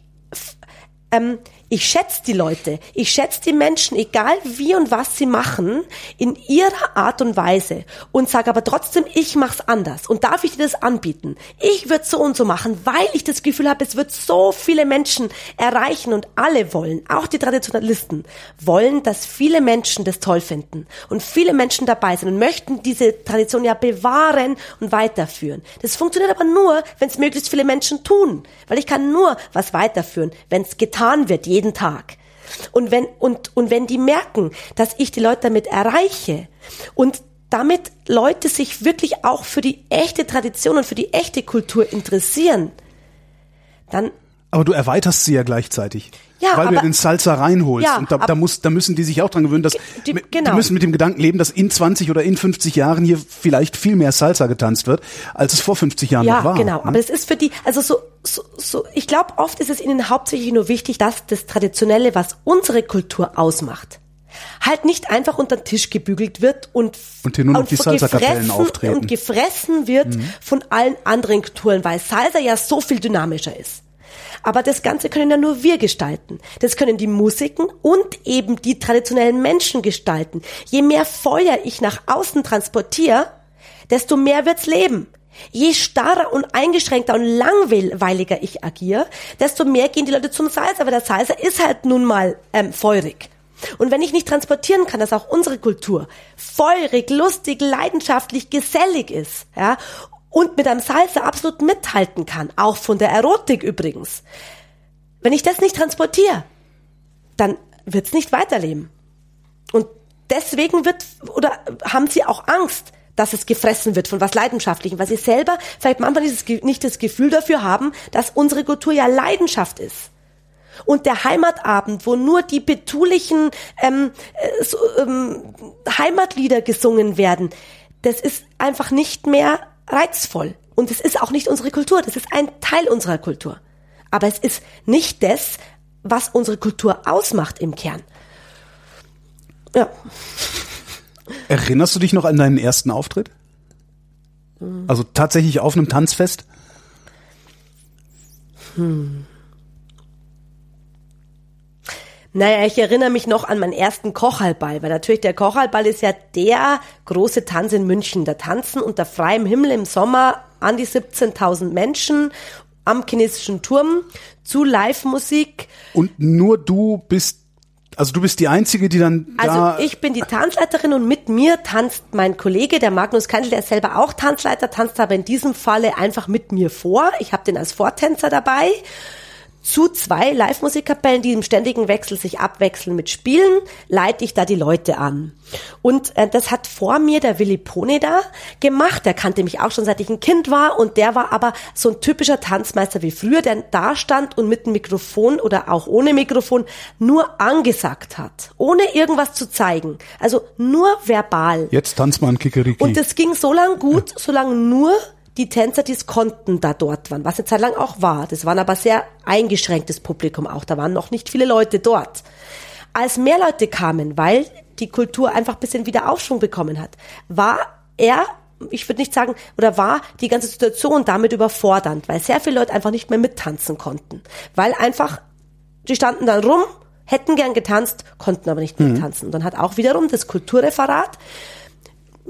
ähm, ich schätze die Leute, ich schätze die Menschen, egal wie und was sie machen, in ihrer Art und Weise und sage aber trotzdem, ich mach's anders und darf ich dir das anbieten? Ich würde so und so machen, weil ich das Gefühl habe, es wird so viele Menschen erreichen und alle wollen, auch die Traditionalisten, wollen, dass viele Menschen das toll finden und viele Menschen dabei sind und möchten diese Tradition ja bewahren und weiterführen. Das funktioniert aber nur, wenn es möglichst viele Menschen tun, weil ich kann nur was weiterführen, wenn es getan wird, jeden Tag. Und wenn, und, und wenn die merken, dass ich die Leute damit erreiche und damit Leute sich wirklich auch für die echte Tradition und für die echte Kultur interessieren, dann. Aber du erweiterst sie ja gleichzeitig. Ja, weil aber, du den Salsa reinholst. Ja, und da, da, muss, da müssen die sich auch dran gewöhnen, dass die, genau. die müssen mit dem Gedanken leben, dass in 20 oder in 50 Jahren hier vielleicht viel mehr Salsa getanzt wird, als es vor 50 Jahren ja, noch war. Ja, genau. Ne? Aber es ist für die, also so, so, so ich glaube, oft ist es ihnen hauptsächlich nur wichtig, dass das Traditionelle, was unsere Kultur ausmacht, halt nicht einfach unter den Tisch gebügelt wird und, und die Salsa-Kapellen auftreten. Und gefressen wird mhm. von allen anderen Kulturen, weil Salsa ja so viel dynamischer ist. Aber das Ganze können ja nur wir gestalten. Das können die Musiken und eben die traditionellen Menschen gestalten. Je mehr Feuer ich nach außen transportiere, desto mehr wird's leben. Je starrer und eingeschränkter und langweiliger ich agiere, desto mehr gehen die Leute zum Salsa, aber der Salsa ist halt nun mal ähm, feurig. Und wenn ich nicht transportieren kann, dass auch unsere Kultur feurig, lustig, leidenschaftlich, gesellig ist, ja, und mit einem Salsa absolut mithalten kann, auch von der Erotik übrigens. Wenn ich das nicht transportiere, dann wird's nicht weiterleben. Und deswegen wird, oder haben sie auch Angst, dass es gefressen wird von was Leidenschaftlichem, weil sie selber vielleicht manchmal nicht das Gefühl dafür haben, dass unsere Kultur ja Leidenschaft ist. Und der Heimatabend, wo nur die betulichen ähm, äh, so, ähm, Heimatlieder gesungen werden, das ist einfach nicht mehr reizvoll. Und es ist auch nicht unsere Kultur, das ist ein Teil unserer Kultur. Aber es ist nicht das, was unsere Kultur ausmacht im Kern. Ja. Erinnerst du dich noch an deinen ersten Auftritt? Also tatsächlich auf einem Tanzfest? Hm. Naja, ich erinnere mich noch an meinen ersten Kochalball, weil natürlich der Kochalball ist ja der große Tanz in München. Da tanzen unter freiem Himmel im Sommer an die 17.000 Menschen am chinesischen Turm zu Live-Musik. Und nur du bist also du bist die Einzige, die dann also da... Also ich bin die Tanzleiterin und mit mir tanzt mein Kollege, der Magnus Kandel, der ist selber auch Tanzleiter, tanzt aber in diesem Falle einfach mit mir vor. Ich habe den als Vortänzer dabei zu zwei Live-Musikkapellen, die im ständigen Wechsel sich abwechseln mit Spielen, leite ich da die Leute an. Und äh, das hat vor mir der Willi Pone da gemacht. Der kannte mich auch schon seit ich ein Kind war und der war aber so ein typischer Tanzmeister wie früher, der da stand und mit dem Mikrofon oder auch ohne Mikrofon nur angesagt hat, ohne irgendwas zu zeigen. Also nur verbal. Jetzt tanzt man Kikeriki. Und das ging so lang gut, solange nur die Tänzer, die es konnten, da dort waren, was eine Zeit lang auch war. Das waren aber sehr eingeschränktes Publikum auch. Da waren noch nicht viele Leute dort. Als mehr Leute kamen, weil die Kultur einfach ein bisschen wieder Aufschwung bekommen hat, war er ich würde nicht sagen, oder war die ganze Situation damit überfordernd, weil sehr viele Leute einfach nicht mehr mittanzen konnten. Weil einfach, die standen dann rum, hätten gern getanzt, konnten aber nicht mittanzen. Mhm. Und dann hat auch wiederum das Kulturreferat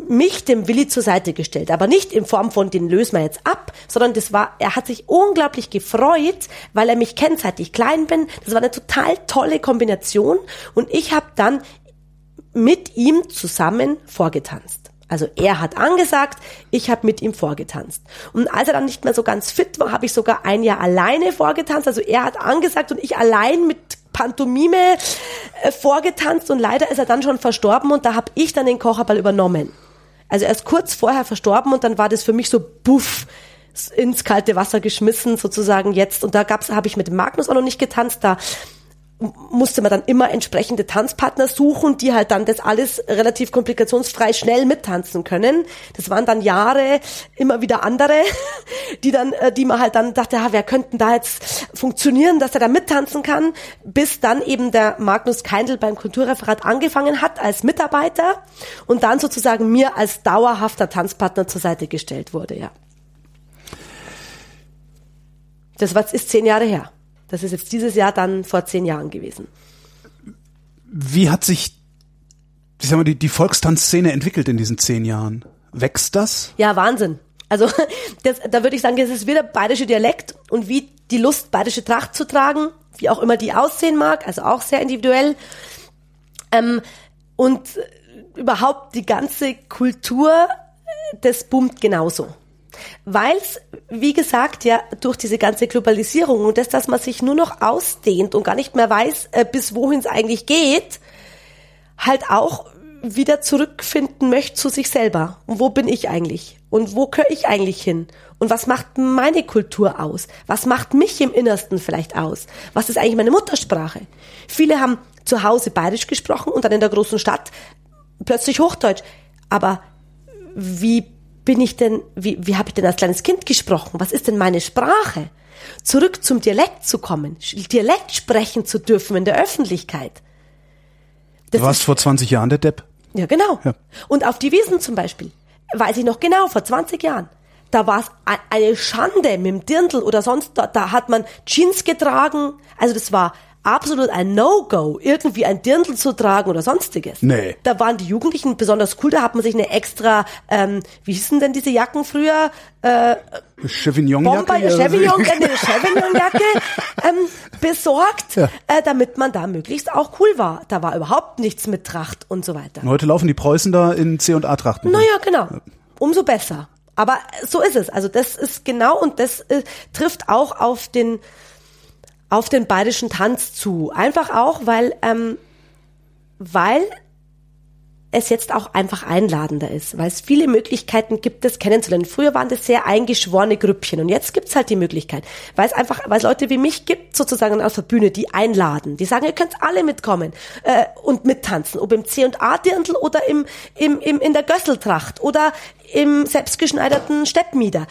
mich dem Willi zur Seite gestellt, aber nicht in Form von den lösen wir jetzt ab, sondern das war, er hat sich unglaublich gefreut, weil er mich kennt, seit ich klein bin. Das war eine total tolle Kombination und ich habe dann mit ihm zusammen vorgetanzt. Also er hat angesagt, ich habe mit ihm vorgetanzt. Und als er dann nicht mehr so ganz fit war, habe ich sogar ein Jahr alleine vorgetanzt. Also er hat angesagt und ich allein mit Pantomime äh, vorgetanzt und leider ist er dann schon verstorben und da habe ich dann den Kocherball übernommen. Also er ist kurz vorher verstorben und dann war das für mich so buff ins kalte Wasser geschmissen sozusagen jetzt. Und da gab's habe ich mit Magnus auch noch nicht getanzt. Da musste man dann immer entsprechende Tanzpartner suchen, die halt dann das alles relativ komplikationsfrei schnell mittanzen können. Das waren dann Jahre immer wieder andere, die dann, äh, die man halt dann dachte, ja, wer könnten da jetzt funktionieren, dass er da mittanzen kann, bis dann eben der Magnus Keindl beim Kulturreferat angefangen hat als Mitarbeiter und dann sozusagen mir als dauerhafter Tanzpartner zur Seite gestellt wurde, ja. Das was ist zehn Jahre her. Das ist jetzt dieses Jahr dann vor zehn Jahren gewesen. Wie hat sich, ich sag mal, die, die Volkstanzszene entwickelt in diesen zehn Jahren? Wächst das? Ja, Wahnsinn. Also das, da würde ich sagen, es ist wieder bayerische Dialekt und wie die Lust, bayerische Tracht zu tragen, wie auch immer die aussehen mag, also auch sehr individuell. Ähm, und überhaupt die ganze Kultur, das boomt genauso. Weil es, wie gesagt, ja durch diese ganze Globalisierung und das, dass man sich nur noch ausdehnt und gar nicht mehr weiß, äh, bis wohin es eigentlich geht, halt auch wieder zurückfinden möchte zu sich selber. Und wo bin ich eigentlich? Und wo gehöre ich eigentlich hin? Und was macht meine Kultur aus? Was macht mich im Innersten vielleicht aus? Was ist eigentlich meine Muttersprache? Viele haben zu Hause bayerisch gesprochen und dann in der großen Stadt plötzlich Hochdeutsch. Aber wie bin ich denn, wie, wie habe ich denn als kleines Kind gesprochen? Was ist denn meine Sprache? Zurück zum Dialekt zu kommen, Dialekt sprechen zu dürfen in der Öffentlichkeit. Das du warst ist, vor 20 Jahren der Depp. Ja, genau. Ja. Und auf die Wiesen zum Beispiel, weiß ich noch genau, vor 20 Jahren. Da war es eine Schande mit dem Dirndl oder sonst, da, da hat man Jeans getragen. Also das war absolut ein No-Go, irgendwie ein Dirndl zu tragen oder sonstiges. Nee. Da waren die Jugendlichen besonders cool, da hat man sich eine extra, ähm, wie hießen denn diese Jacken früher? Äh, Chevignon-Jacke? Chevignon, eine Chevignon-Jacke ähm, besorgt, ja. äh, damit man da möglichst auch cool war. Da war überhaupt nichts mit Tracht und so weiter. Heute laufen die Preußen da in C und A-Trachten. Naja, genau. Umso besser. Aber so ist es. Also das ist genau und das äh, trifft auch auf den auf den bayerischen Tanz zu. Einfach auch, weil, ähm, weil es jetzt auch einfach einladender ist, weil es viele Möglichkeiten gibt, das kennenzulernen. Früher waren das sehr eingeschworene Grüppchen und jetzt gibt's halt die Möglichkeit, weil es einfach, weil es Leute wie mich gibt, sozusagen auf der Bühne, die einladen, die sagen, ihr könnt alle mitkommen äh, und mittanzen, ob im C und A Dirndl oder im, im, im in der Gösseltracht oder im selbstgeschneiderten Steppmieder,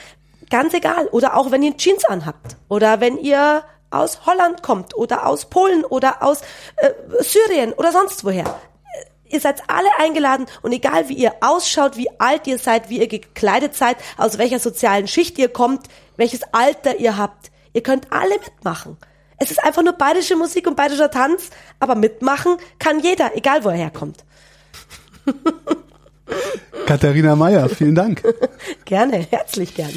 ganz egal. Oder auch wenn ihr Jeans anhabt oder wenn ihr aus Holland kommt oder aus Polen oder aus äh, Syrien oder sonst woher. Äh, ihr seid alle eingeladen und egal wie ihr ausschaut, wie alt ihr seid, wie ihr gekleidet seid, aus welcher sozialen Schicht ihr kommt, welches Alter ihr habt, ihr könnt alle mitmachen. Es ist einfach nur bayerische Musik und bayerischer Tanz, aber mitmachen kann jeder, egal wo er herkommt. Katharina Meyer, vielen Dank. gerne, herzlich gerne.